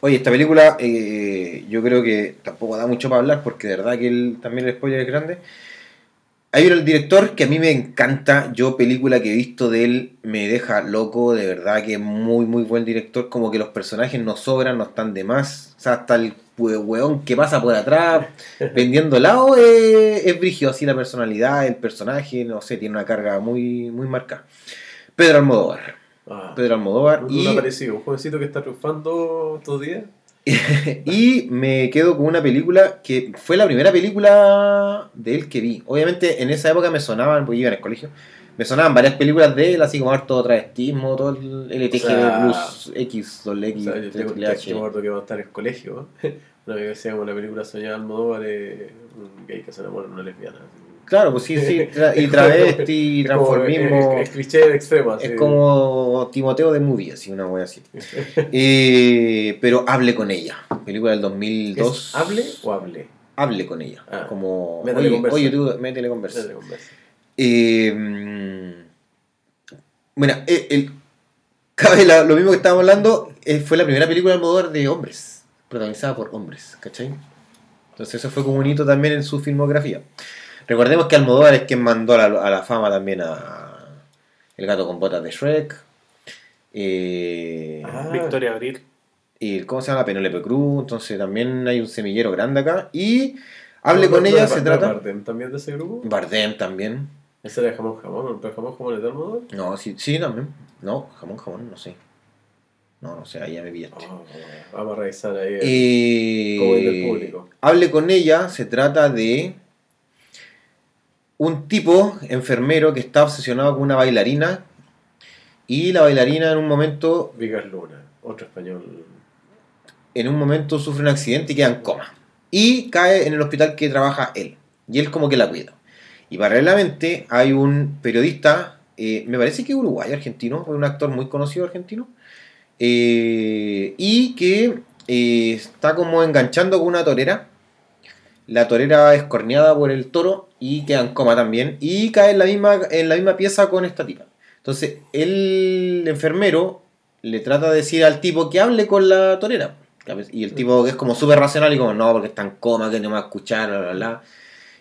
Oye, esta película eh, yo creo que tampoco da mucho para hablar porque de verdad que el- también el spoiler es grande. Hay un director que a mí me encanta. Yo, película que he visto de él, me deja loco. De verdad que es muy, muy buen director. Como que los personajes no sobran, no están de más. O sea, hasta el hue- weón que pasa por atrás vendiendo helado eh, es brigio. Así la personalidad, el personaje, no sé, tiene una carga muy, muy marcada. Pedro Almodóvar. Ah. Pedro Almodóvar. Un, y aparecido, un jovencito que está triunfando estos días. y me quedo con una película que fue la primera película de él que vi. Obviamente en esa época me sonaban, porque iba en el colegio, me sonaban varias películas de él, así como harto travestismo, todo el LTG Plus X, doble X, yo, tengo, que va a estar en el colegio. Una vez decíamos una película soñada Almodóvar es un gay que se enamora de una lesbiana. Claro, pues sí, sí, tra- y travesti, es como- transformismo. Es, cliché extremo. Es como Timoteo de Movie, así, una wea así. Eh, pero hable con ella. Película del 2002. ¿Es ¿Hable o hable? Hable con ella. Ah, como. métele Oye, conversa. oye, tú, métele conversa. Conversa. Eh, mm, mira, eh, el, cabe la- lo mismo que estábamos hablando, eh, fue la primera película de Almodóvar de hombres, protagonizada por hombres, ¿cachai? Entonces eso fue como un hito también en su filmografía. Recordemos que Almodóvar es quien mandó a la, a la fama también a El gato con botas de Shrek, eh, Ah. Victoria Abril. y ¿cómo se llama? Penélope Cruz, entonces también hay un semillero grande acá. Y hable No, con ella, se trata... Bardem también de ese grupo? Bardem también. ¿Ese era jamón jamón? ¿Pero jamón jamón es de Almodóvar? No, sí, sí, también. No, jamón, jamón, no sé. No, no sé, ahí ya me pillaste. Oh, vamos a revisar ahí. el- Eh, como el del público. Hable con ella, se trata de un tipo enfermero que está obsesionado con una bailarina y la bailarina en un momento Vigas Luna, otro español. en un momento sufre un accidente y queda en coma y cae en el hospital que trabaja él y él como que la cuida y paralelamente hay un periodista eh, me parece que uruguayo argentino un actor muy conocido argentino eh, y que eh, está como enganchando con una torera la torera es corneada por el toro y queda en coma también y cae en la misma, en la misma pieza con esta tipa entonces el enfermero le trata de decir al tipo que hable con la torera y el tipo que es como súper racional y como, no, porque está en coma, que no me va a escuchar, bla, bla, bla.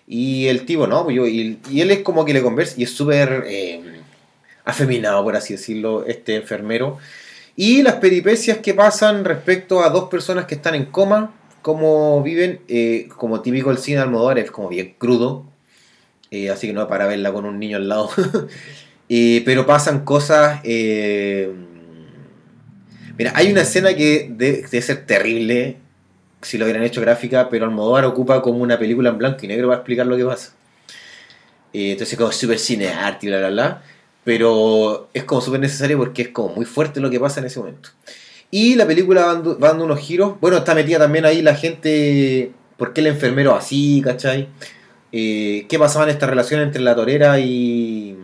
Y el tipo, no, pues yo, y, él es como que le conversa y es súper eh, afeminado, por así decirlo, este enfermero. Y las peripecias que pasan respecto a dos personas que están en coma, cómo viven, eh, como típico el cine de Almodóvar, es como bien crudo. eh, así que no para verla con un niño al lado. Eh, pero pasan cosas... Mira, hay una escena que de- debe ser terrible si lo hubieran hecho gráfica, pero Almodóvar ocupa como una película en blanco y negro para explicar lo que pasa. Entonces como súper cinearte y bla, bla, bla. Pero es como súper necesario porque es como muy fuerte lo que pasa en ese momento. Y la película va dando, va dando unos giros. Bueno, está metida también ahí la gente... ¿Por qué el enfermero así, cachai? Eh, ¿Qué pasaba en esta relación entre la torera y,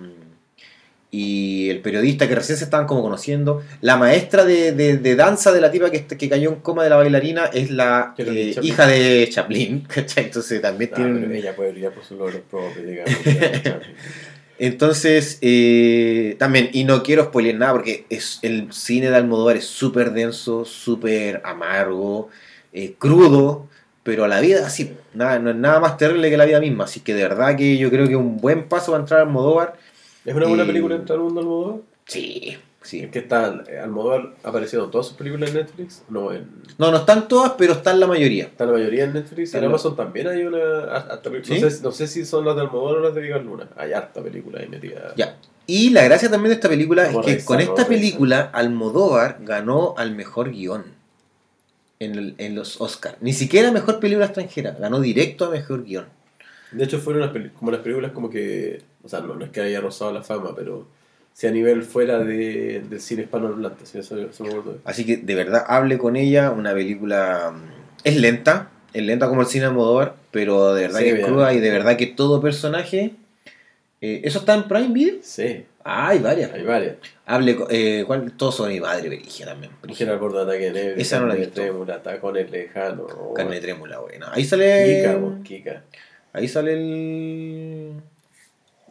y el periodista que recién se estaban como conociendo. La maestra de, de- de danza de la tipa que, que cayó en coma de la bailarina es la eh, hija de Chaplin, ¿cachai? Entonces también Ah, tiene un- ella puede brillar por sus logros propios, digamos. Entonces, eh, también, y no quiero spoiler nada porque es, el cine de Almodóvar es súper denso, súper amargo, eh, crudo, pero la vida así, nada, no es nada más terrible que la vida misma. Así que de verdad que yo creo que un buen paso para entrar a Almodóvar. ¿Es una buena Y- película entrar al mundo Almodóvar? Sí, sí. Es que está eh, Almodóvar ha aparecido en todas sus películas en Netflix. No, en, No, no están todas, pero están la mayoría. está la mayoría en Netflix. En la- Amazon también hay una. Hasta, ¿Sí? no, sé, no sé si son las de Almodóvar o las de Vigas Luna. Hay harta película ahí metida. Ya. Y la gracia también de esta película es que con esta película Almodóvar ganó al mejor guion en, el- en los Oscars. Ni siquiera mejor película extranjera, ganó directo a mejor guion. De hecho, fueron peli- como las películas como que. O sea, no, no es que haya rozado la fama, pero. Si a nivel fuera de, del cine hispanohablante, si eso, eso me acuerdo. Así que de verdad hable con ella, una película mm, es lenta, es lenta como el cine de Almodóvar, pero de verdad Sí, que es cruda y de verdad que todo personaje eh, ¿Eso está en Prime Video? Sí, Ah, hay varias. hay varias. Hable, eh, ¿cuál? Todos son mi madre, Brígida también. Al borde de ataque Nebri, Esa no la he Carne visto. Trémula, Tacones Lejanos. Carne trémula, buena. Ahí sale. Kika, Kika. Ahí sale el.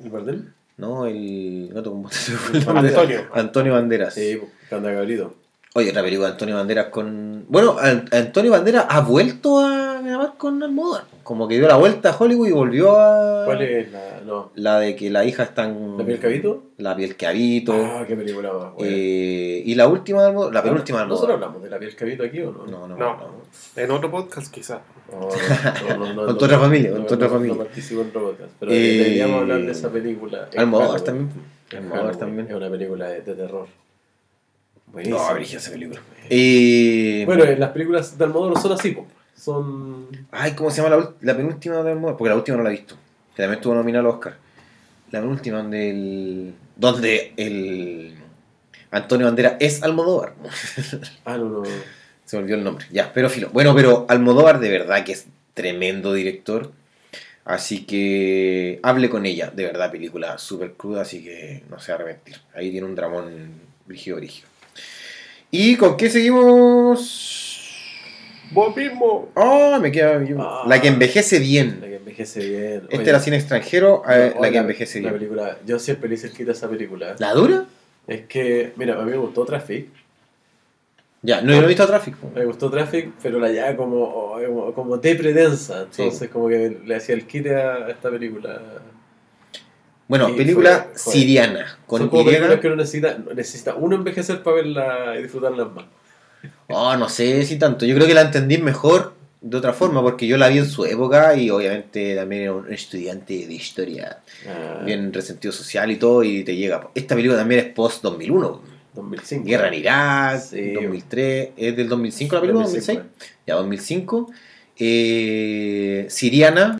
¿El Bardel? No, el. Gato con botas. Antonio. Antonio Banderas. Sí, Canta Cabrito. Oye, otra película de Antonio Banderas con. Bueno, An- Antonio Banderas ha vuelto a con Almodóvar. Como que dio la vuelta a Hollywood y volvió a. ¿Cuál es la.? No. La de que la hija está en. ¿La piel cabito? La piel que habito. Ah, qué película más buena. Eh, y la última de Almodóvar. La penúltima de ¿Nosotros Almodóvar. hablamos de la piel cabito aquí o no? No, no, No. no. En otro podcast, quizás. No, no, no, no, Con no, tu otra no, familia, no, con tu otra no, familia. No participo en otro podcast. Pero Eh, deberíamos hablar de esa película. Almodóvar también. Almodóvar también. Es una película de, de terror. Buenísima. No, esa película. Eh, Bueno, eh, las películas de Almodóvar no son así, po. Son... Ay, ¿cómo se llama la, penúltima de? Porque la última no la he visto. Que también estuvo nominada al Oscar. La penúltima donde el. Donde el. Antonio Bandera es Almodóvar. Ah, no, no. Se me olvidó el nombre. Ya, pero filo. Bueno, pero Almodóvar de verdad que es tremendo director. Así que hable con ella. De verdad, película súper cruda, así que no se va a arrepentir. Ahí tiene un dramón brígido, brígido. ¿Y con qué seguimos? Vos mismo. Oh, me queda. Ah. La que envejece bien. La que envejece bien. Este Oye, era cine extranjero, eh, la que envejece la bien. película, yo siempre le hice el quita a esa película. ¿La dura? Es que, mira, a mí me gustó Traffic. Ya, no, yo no he visto Traffic. Me gustó Traffic, pero la ya como, como, como depre densa. Entonces, como que le hacía el quite a esta película. Bueno, película fue- fue- siriana. Con Son como Y. películas que uno necesita, necesita uno envejecer para verla y disfrutarla más. Oh, no sé si tanto. Yo creo que la entendí mejor de otra forma, porque yo la vi en su época y obviamente también era un estudiante de historia, Ah, bien resentido social y todo, y te llega. Esta película también es post 2001. 2005. Guerra en Irak, Sí. 2003, es del 2005 la película, 2006. 2005. Ya, 2005. Eh, siriana.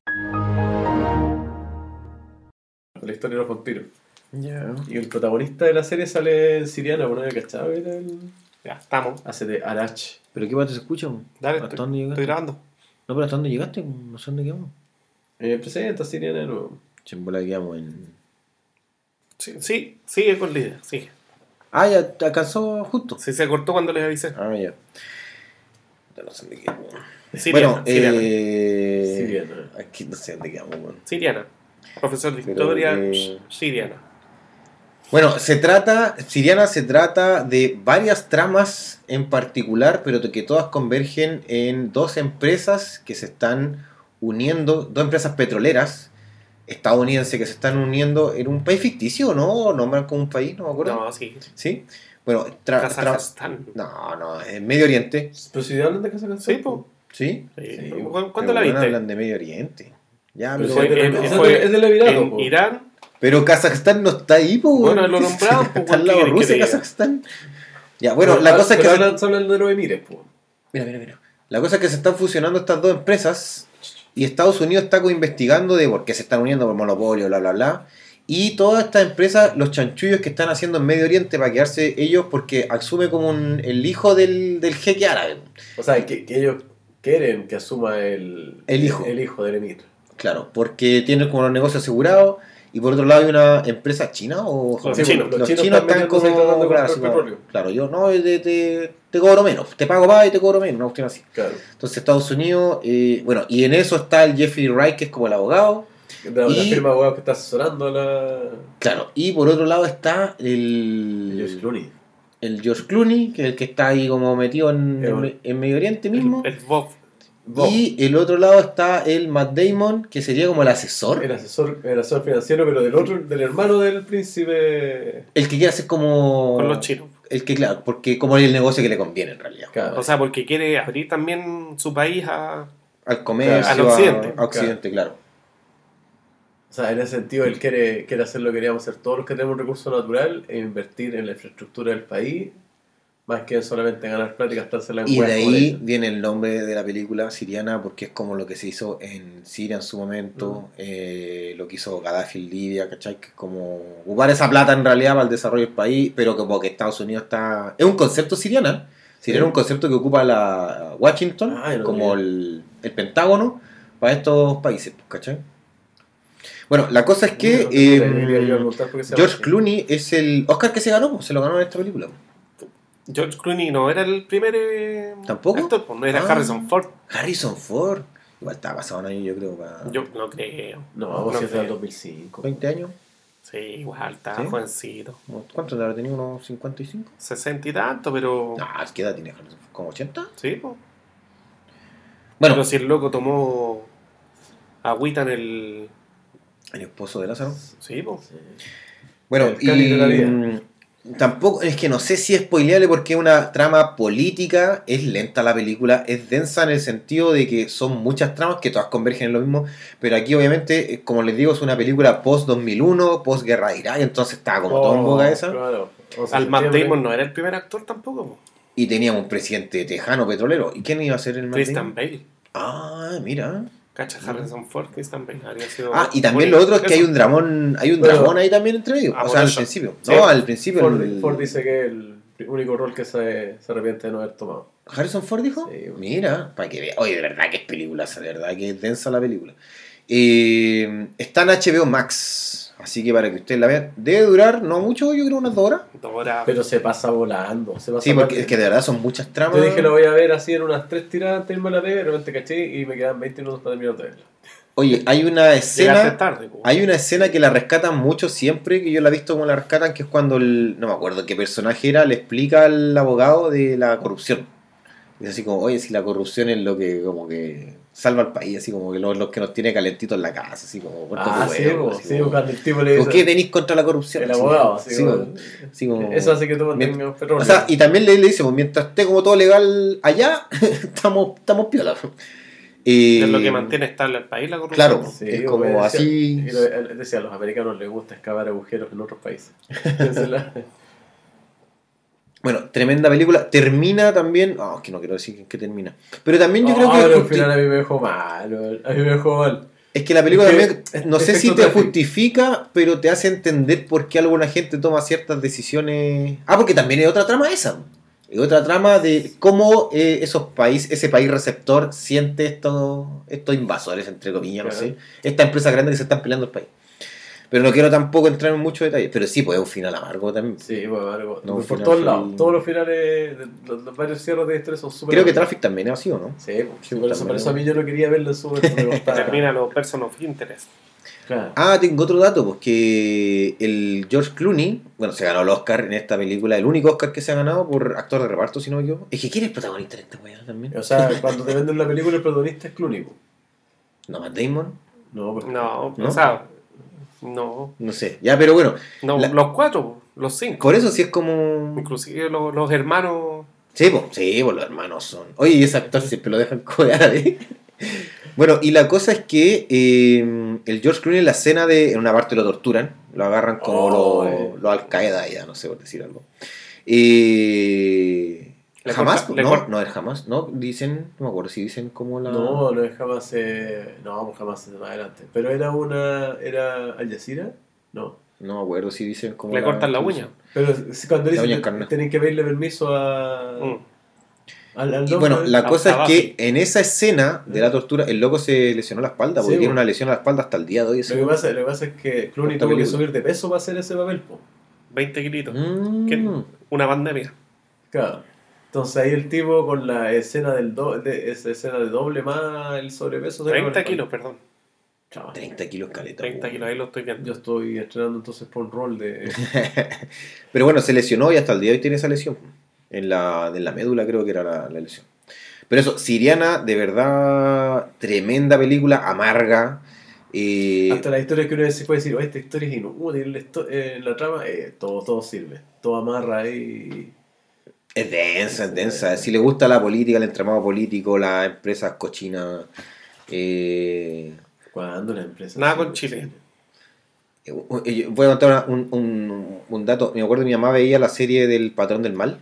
La historia de los vampiros. Ya. Y el protagonista de la serie sale en Siriana, ¿no había cachado? Ya, estamos. Hace de Arach. ¿Pero qué parte se escucha? Dale, ¿Hasta estoy, dónde llegaste? estoy grabando. No, pero ¿hasta dónde llegaste? No sé dónde quedamos. Eh, presenta Siriana de nuevo. Chembola quedamos en... Sí, sí, sigue con la idea, sigue. Ah, ya te alcanzó justo. Sí, se cortó cuando les avisé. Ah, ya. Ya no sé dónde quedamos. Siriana, bueno, Siriana. eh... Siriana. Aquí no sé dónde quedamos, weón. Siriana. Profesor de Pero, historia eh, siriana. Bueno, se trata, Siriana se trata de varias tramas en particular, pero que todas convergen en dos empresas que se están uniendo, dos empresas petroleras estadounidenses que se están uniendo en un país ficticio, ¿no? ¿Nombran como un país? No me acuerdo. No, sí. ¿Sí? Bueno, Kazajstán. no, no, en Medio Oriente, Pero si hablan de Casa Sí, po. ¿sí? Sí. Sí, ¿Cu- Pero ¿Cuándo la viste? hablan de Medio Oriente. Ya, Pero pero, si es de- en- es de- fue es del Emirato, En po. Irán. Pero Kazajstán no está ahí, pues. Bueno, lo nombraban, pues, Está al lado ¿qué querés que Rusia? Kazajstán. Ya, bueno, Pero, la cosa es que... se- hablan, se hablan de los Emires. Mira, mira, mira. La cosa es que se están fusionando estas dos empresas y Estados Unidos está investigando de por qué se están uniendo por monopolio, bla, bla, bla. Y todas estas empresas, los chanchullos que están haciendo en Medio Oriente para quedarse ellos porque asume como un- el hijo del, del jeque árabe. O sea, que, que ellos quieren que asuma el, El hijo. El, hijo del Emir. Claro, porque tienen como los negocios asegurados y por otro lado hay una empresa china o Los chinos. Los, Los chinos, chinos están están como tratando de claro, petróleo. claro, yo no, te, te, te cobro menos, te pago más y te cobro menos, una cuestión así. Claro. Entonces Estados Unidos, eh, bueno, y en eso está el Jeffrey Wright, que es como el abogado. La, la Y- firma de abogados que está asesorando a la. Claro, y por otro lado está George el, Clooney. el George Clooney, que es el que está ahí como metido en, Eh, en- en Medio Oriente mismo. El, el Bob. Bob, Y el otro lado está el Matt Damon, que sería como el asesor. el asesor, el asesor financiero, pero del otro, del hermano del príncipe. El que quiere hacer como... Con los chinos. El que, claro, porque como es el negocio que le conviene en realidad. Claro. O sea, porque quiere abrir también su país a. Al comercio, Al occidente. a- a occidente, claro. O sea, en ese sentido, él quiere, quiere hacer lo que queríamos hacer todos los que tenemos un recurso natural e invertir en la infraestructura del país, más que en solamente ganar plata y gastársela en Y de ahí viene el nombre de la película siriana, porque es como lo que se hizo en Siria en su Mm. momento, eh, lo que hizo Gaddafi en Libia, ¿cachai? Que es como ocupar esa plata en realidad para el desarrollo del país, pero que Estados Unidos está... Es un concepto siriana, Siriana es un concepto que ocupa la Washington, Ah, como el, el Pentágono, para estos países, ¿cachai? Bueno, la cosa es que... Eh, George. Clooney es el Oscar que se ganó, se lo ganó en esta película. George Clooney no era el primer eh, ¿Tampoco? actor, pues, no era Ah. Harrison Ford. Harrison Ford. Igual estaba pasado un año, yo creo, para Yo no creo. No, vamos a No es del creo. 2005. 20 años. Sí, igual, estaba ¿Sí? jovencito. ¿Cuánto habrá tenido? ¿Unos 55? 60 y tanto, pero. No, ¿qué edad tiene Harrison Ford? ¿Como 80? Sí, pues. Bueno, Pero si el loco tomó agüita en el. el esposo de Lázaro. Sí, pues. Sí. Bueno, El y tampoco, es que no sé si es spoileable porque es una trama política, es lenta la película, es densa en el sentido de que son muchas tramas que todas convergen en lo mismo, pero aquí obviamente, eh, como les digo, es una película post-2001, post-guerra de Irak, entonces estaba como todo en esa, Oh, Claro. 11 de Al Matt septiembre. Damon no era el primer actor tampoco, po. y teníamos un presidente tejano petrolero, ¿y quién iba a ser el Matt Christian Damon? Bale. Ah, mira. Cacha Harrison Ford, Christian Bale. Habría sido Ah, y también lo otro es que hay un dramón, hay un dramón ahí también entre medio. Ah, o sea, al principio. Sí. No, al principio. Ford, el- Ford dice que es el único rol que se, se arrepiente de no haber tomado. Harrison Ford dijo. Sí. Mira, para que vea. Oye, de verdad que es película, de verdad que es densa la película. Eh, está en HBO Max, así que para que ustedes la vean. Debe durar, no mucho, yo creo unas dos horas. Dos horas. Pero se pasa volando. Se pasa Sí, porque es que de verdad son muchas tramas. Yo dije lo voy a ver así en unas tres tiradas antes de irme a la TV, de repente caché y me quedan 20 minutos para terminar de verla. Oye, hay una escena. tarde, po. Hay una escena que la rescatan mucho siempre, que yo la he visto como la rescatan, que es cuando el, no me acuerdo qué personaje era, le explica al abogado de la corrupción. Y es así como, oye, si la corrupción es lo que como que salva al país, así como que lo, lo que nos tiene calentito en la casa, así como, puerto Ah, tu sí, huevo, po, así sí, como, cuando el tipo le ¿Por dice. qué tenéis contra la corrupción? El Así, abogado, así, así como- como- así como- Eso hace que tú mantengas petróleo. O sea, y también le, le dice, pues, mientras esté como todo legal allá, estamos, estamos piola. Eh, Es lo que mantiene estable al país la corrupción. Claro, es como decía- así. decía, a los americanos les gusta excavar agujeros en otros países. Bueno, tremenda película. Termina también. Ah, es que no quiero decir que termina. Pero también yo creo que. pero al final a mí me dejó mal, a mí me dejó mal. Es que la película también. es- No sé si te justifica, pero te hace entender por qué alguna gente toma ciertas decisiones. Ah, porque también es otra trama esa. Es otra trama de cómo eh, esos países, ese país receptor siente estos, estos invasores, entre comillas, no sé. Esta empresa grande que se están peleando el país. Pero no quiero tampoco entrar en muchos detalles. Pero sí, pues es un final amargo también. Sí, bueno, algo. No, por final todos lados. Todos los finales, los, los varios cierres de historia son súper. Creo que. Traffic también es así, ¿o no? Sí, pues, Sí, por, eso, por eso a mí yo no quería verlo costaba. Termina los person of interest. Claro. Ah, tengo otro dato, pues que el George Clooney, bueno, se ganó el Oscar en esta película, el único Oscar que se ha ganado por actor de reparto, si no me equivoco. Es que quiere el protagonista en esta weá también. O sea, cuando te venden la película, el protagonista es Clooney. No, Matt Damon, No, porque No, ¿No? o sea, no. no sé. Ya, pero bueno, no La- Los cuatro, los cinco. por eso sí es como. Inclusive los, los hermanos. Sí, pues, sí, pues los hermanos son. Oye, y ese actor siempre lo dejan codear, ¿eh? Bueno, y la cosa es que eh, el George Clooney en la escena de. En una parte lo torturan, lo agarran como Oh, los eh. lo Al Qaeda, ya, no sé por decir algo. Eh, Le jamás, corta- no, no es jamás, no, dicen, no me acuerdo si dicen como la. No, no es jamás. Eh, no, jamás más adelante. Pero era una. ¿Era Al Jazeera? No. No me acuerdo si dicen como. Le cortan la uña. Pero si- cuando La dicen tienen que pedirle permiso a. Mm. Al, al Y bueno, de- la cosa es que en esa escena de la tortura, el loco se lesionó la espalda, porque Sí, tiene bueno. una lesión a la espalda hasta el día de hoy. Lo que, pasa, lo que pasa es que Clooney tuvo que subir de peso para hacer ese papel. Po. 20 kilitos. Mm. Una pandemia. Claro. Entonces ahí el tipo con la escena del do, de, esa escena de doble más el sobrepeso. se le 30 va a la kilos, perdón. Chao. 30 kilos caleta. 30 weón. kilos, ahí lo estoy viendo. Yo estoy entrenando entonces por un rol de. Pero bueno, se lesionó y hasta el día de hoy tiene esa lesión. En la, en la médula creo que era la, la lesión. Pero eso, Siriana, de verdad, tremenda película, amarga. eh, Hasta la historia que uno se puede decir, "Oye, esta historia es inútil, la eh, la trama, eh, todo, todo sirve. Todo amarra ahí. Es densa, es densa. Si le gusta la política, el entramado político, las empresas cochinas. eh, Cuando la empresa. Nada con Chile. Eh, Voy a contar una- un, un- un dato. Me acuerdo que mi mamá veía la serie del Patrón del Mal.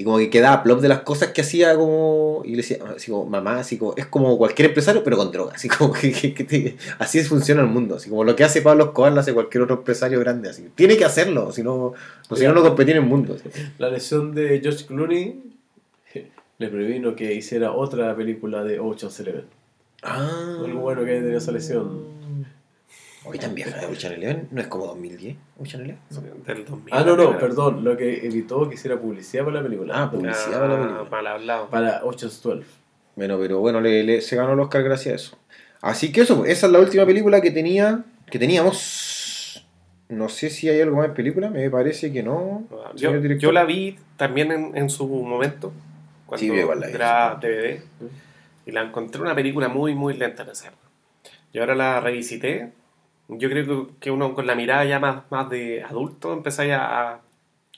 Y como que quedaba plop de las cosas que hacía como... Y le decía, así como, mamá, así como... Es como cualquier empresario, pero con droga. Así como que... que- que te- así funciona el mundo. Así como lo que hace Pablo Escobar lo hace cualquier otro empresario grande. Así. Tiene que hacerlo. Si no, no, si no, no competir en el mundo. así. La lesión de George Clooney le previno que hiciera otra película de Ocean's Eleven. Ah. Algo bueno que hay de esa lesión. Hoy tan vieja de Ocean Eleven. ¿No es como 2010? Ocean Eleven. Del 2000. Ah, no, no, perdón. Lo que evitó que hiciera publicidad para la película. Ah, publicidad para la película. mal hablado. Para Ocean's 12. Bueno, pero bueno, le, le- se ganó el Oscar gracias a eso. Así que eso, esa es la última película que tenía, que teníamos. No sé si hay algo más en película, me parece que no. Yo, señor director. yo la vi también en, en su momento, cuando Sí, yo igual la vi. era DVD, y la encontré una película muy, muy lenta en esa época. Y ahora la revisité. Yo creo que- que uno con la mirada ya más, más de adulto empezáis a,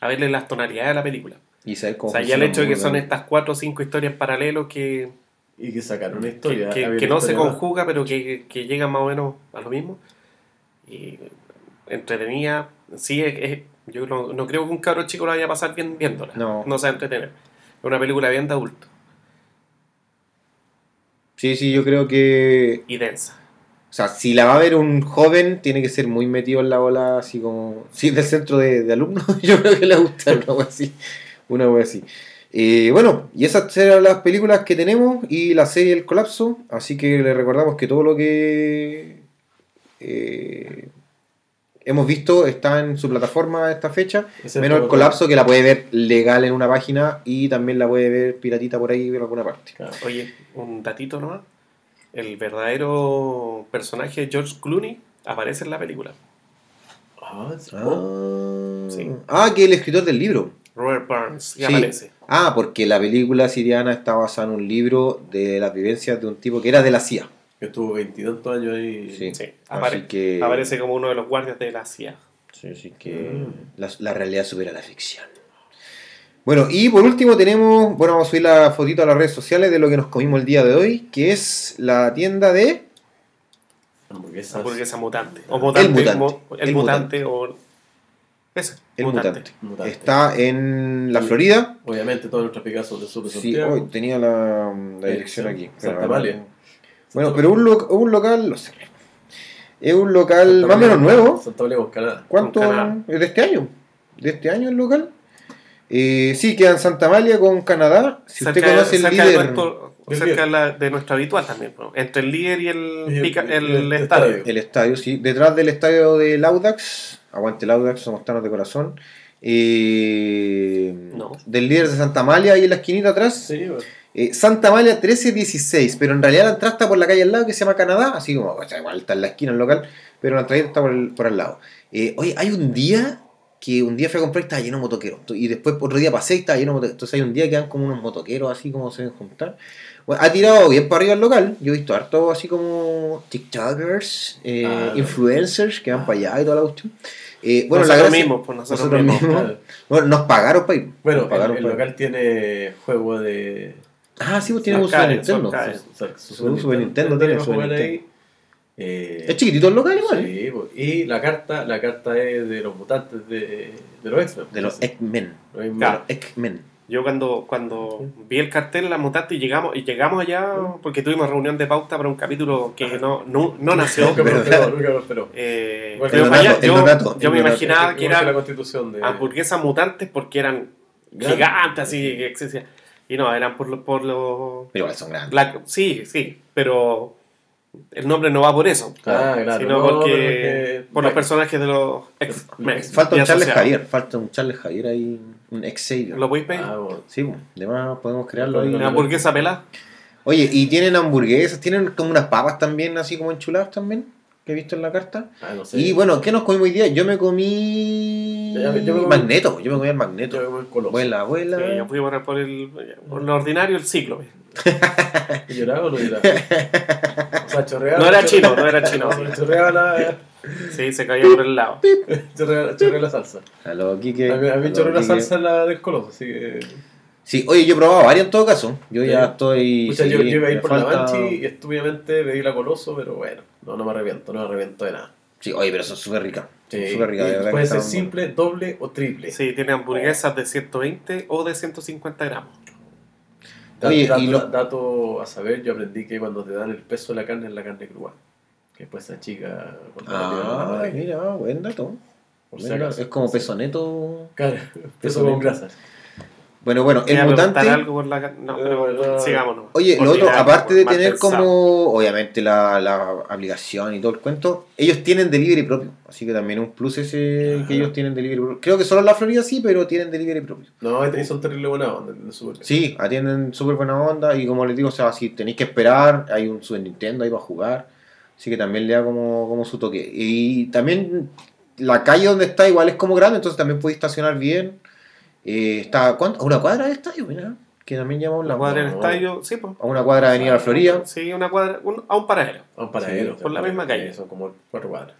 a verle las tonalidades de la película. Y saber O cómo sea, ya el hecho de que son estas cuatro o cinco historias paralelos que, Y que sacaron una que, historia. que- que no se más. conjuga, pero que, que llegan más o menos a lo mismo. Y entretenida, sí, es, es- yo no, no creo que un cabro chico lo vaya a pasar bien viéndola. No. No se va a entretener. Es una película bien de adulto Sí, sí, yo creo que. y densa. O sea, si la va a ver un joven, tiene que ser muy metido en la bola, así como. Si es del centro de, de alumnos, yo creo que le gusta una wea así. Una wea así. Eh, bueno, y esas eran las películas que tenemos y la serie El Colapso. Así que le recordamos que todo lo que eh, hemos visto está en su plataforma a esta fecha. Excepto- Menos el colapso que la puede ver legal en una página y también la puede ver piratita por ahí en alguna parte. Oye, un datito nomás. El verdadero personaje de George Clooney aparece en la película. Ah, sí. Ah, Oh, Sí. ah, que el escritor del libro. Robert Burns, y Sí. aparece. Ah, porque la película siriana está basada en un libro de las vivencias de un tipo que era de la CIA. que estuvo veintitantos años ahí. Sí. Sí, apare- que, aparece como uno de los guardias de la CIA. Sí, así que Mm. la, la realidad supera la ficción. Bueno, y por último tenemos, bueno, vamos a subir la fotito a las redes sociales de lo que nos comimos el día de hoy, que es la tienda de... Hamburguesas. Hamburguesa mutante. O mutante. mutante. mo- el, El mutante, o. Ese. El Mutante. Mutante. Está en la Sí. Florida. Obviamente todos nuestros Picassos de Sur de Sí, Santiago. hoy tenía la, la dirección aquí. Santa Pero- Amalia. Bueno, pero un, lo- un local, no sé. Es un local Santa más o menos María, nuevo. Santa María Canadá. ¿Cuánto? ¿Es de este año? ¿De este año el local? Eh, sí, queda en Santa Amalia con Canadá. Si usted Cerca- conoce el líder, Del cerca la- de nuestro habitual también. pues. Entre el líder y el, Y el- pica- el el estadio. estadio. el estadio, sí, detrás del estadio de Laudax, aguante Laudax, somos tanos de corazón. Eh, No. Del líder de Santa Amalia, ahí en la esquinita atrás. Sí, bueno. Eh, Santa Amalia 1316, pero en realidad la entrada está por la calle al lado que se llama Canadá, así como, o sea, igual está en la esquina el local, pero la entrada está por, el- por al lado. Eh, oye, hay un día que un día fui a comprar y estaba lleno de motoqueros, y después otro día pasé y estaba lleno de motoqueros, entonces hay un día que dan como unos motoqueros así como se ven juntar. Bueno, ha tirado bien para arriba el local, yo he visto harto así como TikTokers, eh, Ah, influencers que van ah. para allá y toda la cuestión. Eh, bueno, la nosotros gracia- mismos, pues nosotros, nosotros mismos. mismos. Claro. bueno, nos pagaron para ir. Bueno, pagaron el, el pa' ir. local tiene juego de. Ah, sí, pues tiene un Super Nintendo. su- su- su Su Super Nintendo tiene jugar Nintendo. Eh, Es chiquitito el local igual. Sí, y la carta, la carta es de los mutantes de, de los X-Men. De los. X-Men. Los X-Men. Claro. X-Men. Yo cuando, cuando vi el cartel La Mutante y llegamos, y llegamos allá porque tuvimos reunión de pauta para un capítulo que no, no, no nació. Nunca me lo ¿verdad? esperó, nunca me lo esperó. Eh, pero allá, yo, yo me imaginaba que eran constitución de. hamburguesas mutantes porque eran gigantes, así. Y no, eran por los... Por lo, Pero igual son grandes. la- sí, sí, pero el nombre no va por eso. Ah, claro. sino no, porque, pero por los porque- personajes de los ex Falta un Charles. Javier. Falta un Charles Javier ahí. Un Xavier. ¿Lo podéis pedir? Ah, bueno. Sí, además podemos crearlo ahí. Una hamburguesa pelada. Oye, y tienen hamburguesas, tienen como unas papas también, así como enchuladas también, que he visto en la carta. Ah, no sé. Y bueno, ¿qué nos comimos hoy día? Yo me comí. Ya, yo me comí- Magneto, yo me el Yo Magneto. me voy coloso. Abuela, abuela. Sí, yo fui por, por el, por lo ordinario el ciclo. ¿Lloraba o no lloraba? O sea, chorreaba. No era chino, no era chino. No, chorreaba la, Sí, se cayó por el lado. chorreaba, chorreaba la salsa. A lo Quique. A mí, a mí chorreó la salsa en la del coloso, así que. Sí, oye, yo he probado varias en todo caso. Yo ya Sí. estoy. Pucha, sí, yo, yo iba a ir por la falta- Banshee y estúpidamente pedí la coloso, pero bueno, no, no me arrepiento, no me arrepiento de nada. Sí, oye, pero son súper ricas. Sí, súper de que puede ser simple, doble o triple. Sí, tiene hamburguesas de 120 o de 150 gramos. Oye, dato, y lo- dato a saber, yo aprendí que cuando te dan el peso de la carne es la carne cruda. Que después esa chica... cuando la tiran a la Ah, mira, buen dato. por si Mira, acaso. es como peso neto. Claro, Peso peso con grasas. Bueno, bueno, el preguntar mutante. algo por la... No, pero Eh, no. sigámonos. Oye, lo otro, aparte de tener pensado. como, obviamente, la, la aplicación y todo el cuento, ellos tienen delivery propio. Así que también un plus ese Ajá. que ellos tienen delivery propio. Creo que solo en la Florida sí, pero tienen delivery propio. No, y son terrible buena onda. Super Sí, atienden súper buena onda y como les digo, o sea, si tenéis que esperar, hay un Super Nintendo ahí para jugar. Así que también le da como, como su toque. Y también la calle donde está igual es como grande, entonces también podéis estacionar bien. Eh, está ¿cuánto? a una cuadra del estadio, mira, que también llamamos La cuadra del no. estadio, sí, pues. A una cuadra de Avenida La Florida. Sí, una cuadra, un- a un paradero. A un paradero. Sí, por la misma calle. Son como cuatro cuadras.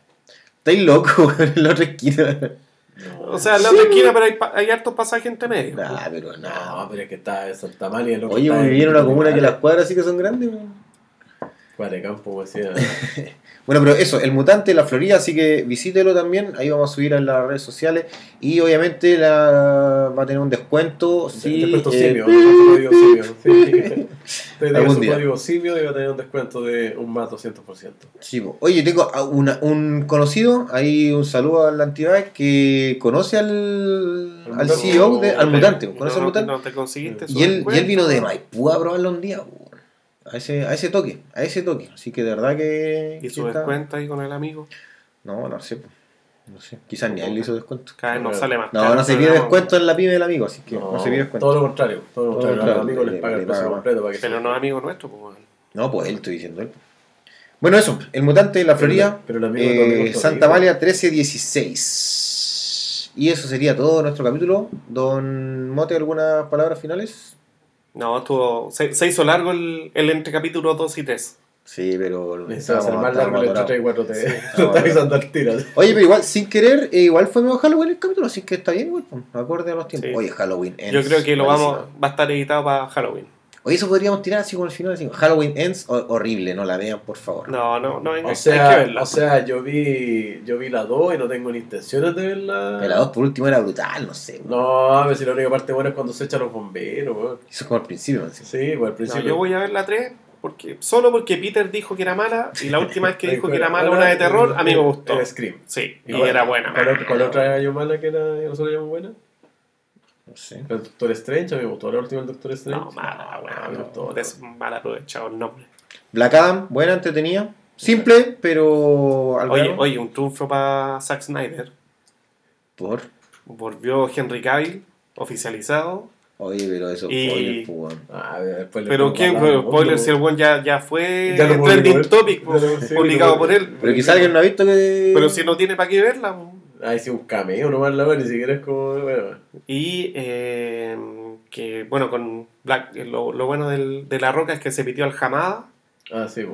Estáis locos en la otra esquina. No, O sea, en la otra esquina, pero hay, hay hartos pasajes entre medio. Nah, pero no, nada. pero es que está en Santa María. el otro Oye, muy en- una comuna que las cuadras sí que son grandes. weón. Cuadra de campo, decía. Bueno, pero eso, el mutante, la Florida, así que visítelo también. Ahí vamos a subir en las redes sociales. Y obviamente la, va a tener un descuento. Sí, descuento eh, simio, código simio. Sí. Algún día. código simio y va a tener un descuento de un más 200%. Sí. Oye, tengo a una- un conocido, ahí un saludo al Antibag que conoce al, Al. CEO, de- al mutante, no, conoce al mutante. No te conseguiste y, él, y descuento. él vino de Maipú a probarlo un día, po. A ese, a ese toque, a ese toque. Así que de verdad que. Y su está- descuento ahí con el amigo. No, no sé, no sé. Quizás ni a él le hizo descuento. Cada vez nos sale más No, caro no se pide descuento en la pyme del amigo, así que no, se pide descuento. Todo lo contrario. Todo lo Todo contrario. lo A los contrario, amigos le- les paga le el precio completo para que Pero se- no es amigo nuestro, pues. No, pues él estoy diciendo él. Bueno, eso, el mutante de la Florida. Pero amigo amigo Eh, Santa amigo. María 1316. Y eso sería todo nuestro capítulo. Don Mote, ¿algunas palabras finales? No, estuvo. Se, se hizo largo el, el entre capítulos 2 y 3. Sí, pero. Necesitaba hacer más largo el entre 3 y 4 Sí. te No, lo está avisando al tiro. Oye, pero igual, sin querer, eh, igual fue medio Halloween el capítulo, así que está bien, igual, pues, acorde a los tiempos. Sí. Oye, Halloween ends. Yo creo que lo vamos. Va a estar editado para Halloween. Oye, eso podríamos tirar así como el final, así, Halloween ends, ho- horrible, no la vean, por favor. No, no, no. hay- O hay que sea, verla. o sea, yo vi yo vi la 2 y no tengo ni intenciones de verla. Pero la 2 por último era brutal, no sé. No, pero si la única parte buena es cuando se echan los bomberos, weón. Eso es como al principio, sí. Pues al No, principio. yo voy a ver la 3 porque, solo porque Peter dijo que era mala y la última vez que dijo que era la- mala una de terror, a mí me gustó. Era Scream. Sí, y era buena. ¿Cuál, otra- otra año mala que era nosotros llamamos buena? No sé. El Doctor Strange, a mí me gustó la última del Doctor Strange. No, mala, Ah, buena. me No, es mal aprovechado el nombre. Black Adam, buena, entretenida. Simple, pero al Oye, grano. oye, un triunfo para Zack Snyder. Por. Volvió Henry Cavill, oficializado. Oye, pero eso Y- spoiler, weón. Ah, después Pero lado, spoiler, si el buen ya, ya fue Ya trending él. topic, pues, publicado por él. Pero quizá alguien no ha visto que. Pero si no tiene para qué verla. pues. Ah, sí, un cameo nomás la ni siquiera es como. Bueno, Y eh, que, bueno, con Black, lo, lo bueno del- de La Roca es que se pitió al Hamada. ah, sí,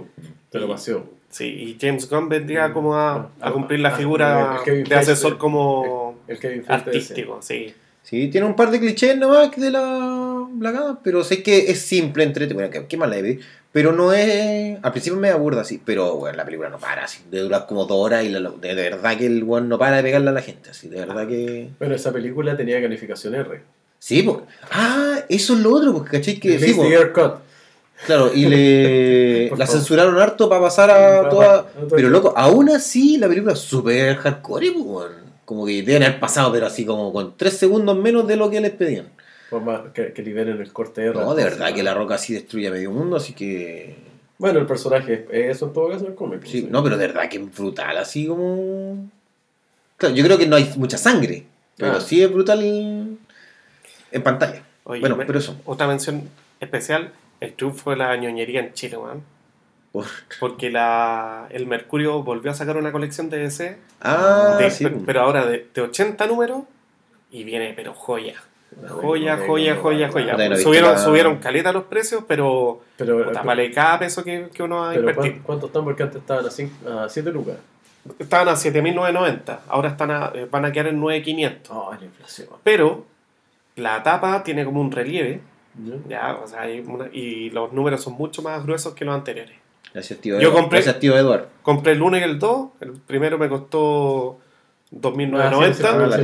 te lo paseó. Sí, y James Gunn vendría como a, Ah, a cumplir la ah, figura de asesor como El ese. artístico, sí. Sí, tiene un par de clichés nomás de la Black Adam, pero sé que es simple, entre Bueno, ¿qué, qué más le pedir? Pero no es. Al principio me aburda así, pero bueno, la película no para así. De durar como dos horas y la- de, de verdad que el weón no para de pegarle a la gente, así. De verdad que. Bueno, esa película tenía calificación R. Sí, pues. Ah, eso es lo otro, porque caché que. Sí, Cut. claro, y le. La censuraron harto para pasar a toda. Pero loco, aún así la película es súper hardcore, pues. Como que deben haber pasado, pero así como con tres segundos menos de lo que les pedían. Por más que, que liberen el corte R. No, de verdad que la roca así destruye a medio mundo, así que. Bueno, el personaje es eso en todo caso en el cómic. pues, Sí, sí. no, pero de verdad que es brutal, así como. Claro, yo creo que no hay mucha sangre, pero Ah. sí es brutal en pantalla. Oye, Bueno, me- pero eso. Otra mención especial, el triunfo de la ñoñería en Chile, weón. Por- Porque la, el Mercurio volvió a sacar una colección de DC, Ah, de- sí. pero, pero ahora de, de 80 números, y viene, pero joya. Joya, joya, joya, joya. Subieron, subieron caleta los precios, pero Pero, puta, pero, vale cada peso que, que uno va a pero invertir. ¿cuánto, están? Porque antes estaban a, cinco- a 7 lucas. Estaban a 7.990, ahora están a- eh, van a quedar en 9.500. Oh, la inflación. Pero la tapa tiene como un relieve, ¿Ya? ya, o sea, hay una- y los números son mucho más gruesos que los anteriores. Gracias, tío. Yo compré- Gracias, tío Eduardo. Compré el 1 y el 2. El primero me costó 2.990 Ah,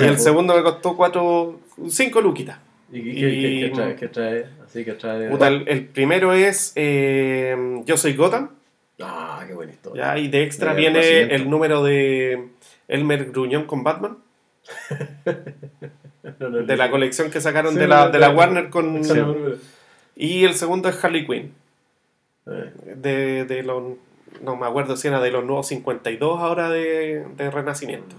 y el segundo me costó 4, 5 luquitas. ¿Y qué, Y- qué trae? ¿Qué trae? Así que trae. Puta, el, el primero es eh, Yo soy Gotham. Ah, qué buena historia. Ya, y de extra De viene el número de Elmer Gruñón con Batman. No, no, De la colección que sacaron Sí, de la, de la Warner con. Y el segundo es Harley Quinn. De, de los. No me acuerdo si era de los nuevos 52 ahora de, de Renacimiento.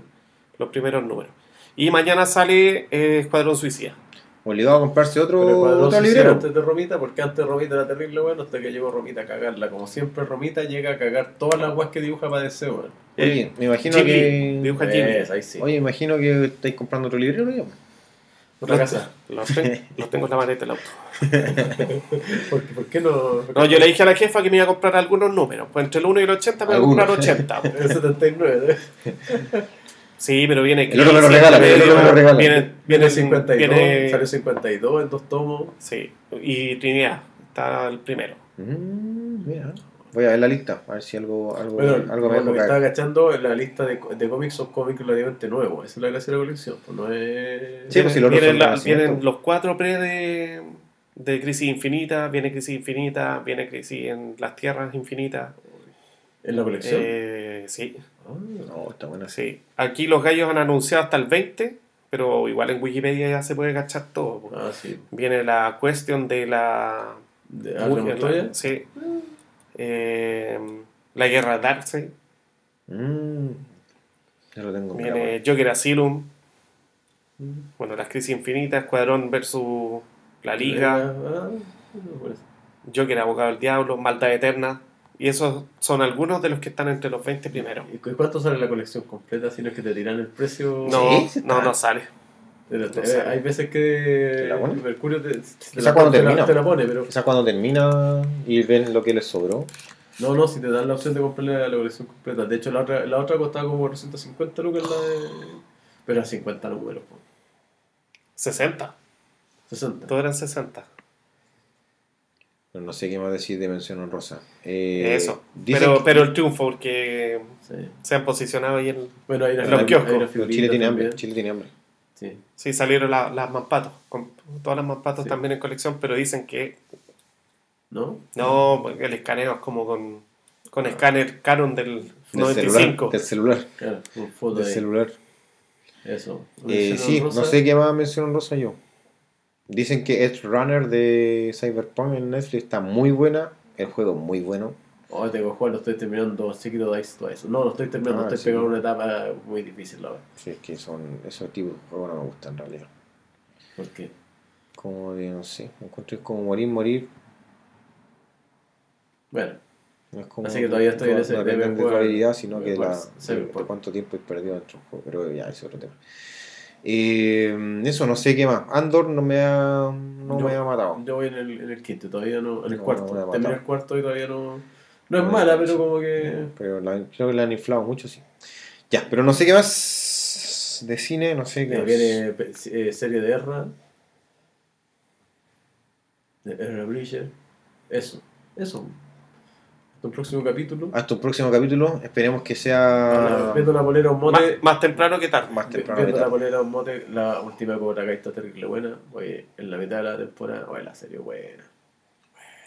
Los primeros números. Y mañana sale eh, Escuadrón Suicida. Obligado a comprarse otro, otro librero. antes de Romita, porque antes Romita era terrible, bueno, hasta que llegó Romita a cagarla. Como siempre, Romita llega a cagar todas las guas que dibuja para DC, weón. Oye, me imagino Jimmy, que. dibuja Jimmy. Es, ahí sí. Oye, imagino que estáis comprando otro librero ya. Otra Los, casa. los ten- los tengo en la maleta del auto. ¿Por, por qué no? No, yo le dije a la jefa que me iba a comprar algunos números. Pues entre el 1 y el 80 me voy a Algunos. comprar 80. El 79, ¿eh? Sí, pero viene El otro me lo regala, el otro me lo regala. Viene, Viene viene, 52, viene- salió 52 en dos tomos. Sí, y Trinidad. Está el primero. Mm, mira. Voy a ver la lista, a ver si algo, algo, Bueno, algo me lo que estaba caer. agachando en la lista de, de cómics son cómics relativamente nuevos. Esa es la gracia de la colección. Pues no es. Sí, pues si los otros vienen, la- vienen los cuatro pre de, de Crisis Infinita, viene Crisis Infinita, viene Crisis en las Tierras Infinitas. En la colección. Eh, sí, Ah, No, está buena. sí. Aquí los gallos han anunciado hasta el 20, pero igual en Wikipedia ya se puede cachar todo. po. ah, sí. Viene la cuestión de la... De Montoya. Sí. Eh, la guerra de Darkseid. Mm, ya lo tengo. Viene Joker Asylum. Bueno, las crisis infinitas, Escuadrón versus la Liga, Ah, no, por eso. Joker Abogado del Diablo, Maldad Eterna. Y esos son algunos de los que están entre los 20 primeros. ¿Y cu- cuánto sale la colección completa? Si no es que te tiran el precio. Sí, no, no sale. Hay veces que ¿Te la pone? Mercurio te, te la, cuando te la- termina. te la pone, pero Quizás cuando termina y ven lo que les sobró. no, no, si te dan la opción de comprarle la, la colección completa. De hecho, la otra, la otra costaba como 450 lucas, la de... pero eran 50 números, po. 60. 60. Todos eran 60. Pero no sé qué más decir de mención honrosa. Eh, Eso. Pero, que- pero el triunfo, porque Sí. se han posicionado ahí en. Bueno, hay En los kioscos. Chile tiene hambre. Chile tiene hambre. Sí. Sí, salieron la- las mampatos. Con todas las mampatos Sí. también en colección, pero dicen que ¿No? no, porque el escaneo es como con, con escáner Canon del Del 95. celular. Del celular. Claro, Del de celular. eso. Eh, sí, no sé qué más mención honrosa yo. Dicen que Edge Runner de Cyberpunk en Netflix está muy buena. El juego es muy bueno. Oh, tengo que jugar, lo estoy terminando Secret Dice Twice. No, lo estoy terminando, Ah, estoy sí. pegando una etapa muy difícil, la verdad. Sí, es que son esos tipos de juegos no me gustan en realidad. ¿Por qué? Como de, no sé, me encuentro como morir, morir. Bueno, No es como, Así que todavía estoy en no- ese- No depende debe de habilidad, sino que de, la, de- de cuánto tiempo he perdido dentro del juego. Pero ya, ese es otro tema. Eh, eso, no sé qué más. Andor no me ha, no Yo- me ha matado. yo voy en el, en el quinto, todavía no, en el No, cuarto. no Terminé el cuarto y todavía no. No es mala, pero como que. Pero la- creo que la han inflado mucho, sí. Ya, pero no sé qué más de cine, no sé qué más. viene eh, serie de Erra. De Erra Bridger. Eso, eso. Hasta un próximo capítulo. Hasta un próximo capítulo, esperemos que sea Viendo la polera un Más, mote. más temprano que tarde. más temprano que Viendo la polera un mote. La última Cobra Kai está terrible buena. Oye, en la mitad de la temporada. Oye, la serie buena.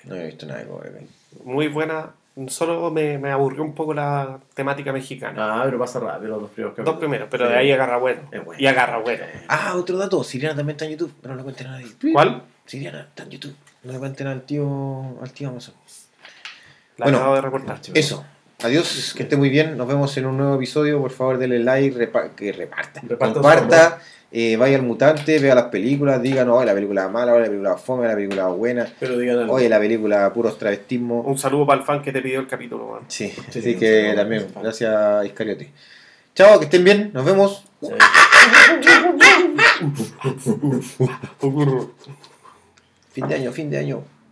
No he visto nada de Cobra Kai. Muy buena. Solo me, me aburrió un poco la temática mexicana. Ah, pero pasa rápido los dos primeros capítulos. Dos primeros, pero Sí. de ahí agarra bueno. Es bueno. Y agarra bueno. Ah, otro dato, Siriana también está en YouTube, pero no le cuenten a nadie. ¿Cuál? Siriana está en YouTube, no le cuenten al tío, al tío Amazon. La Bueno. acabo de reportar. Eso, adiós, que esté muy bien, nos vemos en un nuevo episodio, por favor denle like, repa- que reparta, Reparta comparta, eh, vaya al mutante, vea las películas, digan, oye, la película mala, oye, la película fome, la película buena, Pero digan algo. oye, la película puros travestismo. Un saludo para el fan que te pidió el capítulo. man. Sí, Sí, así que también, gracias Iscariote. Chao, que estén bien, nos vemos. Sí. Fin de año, fin de año.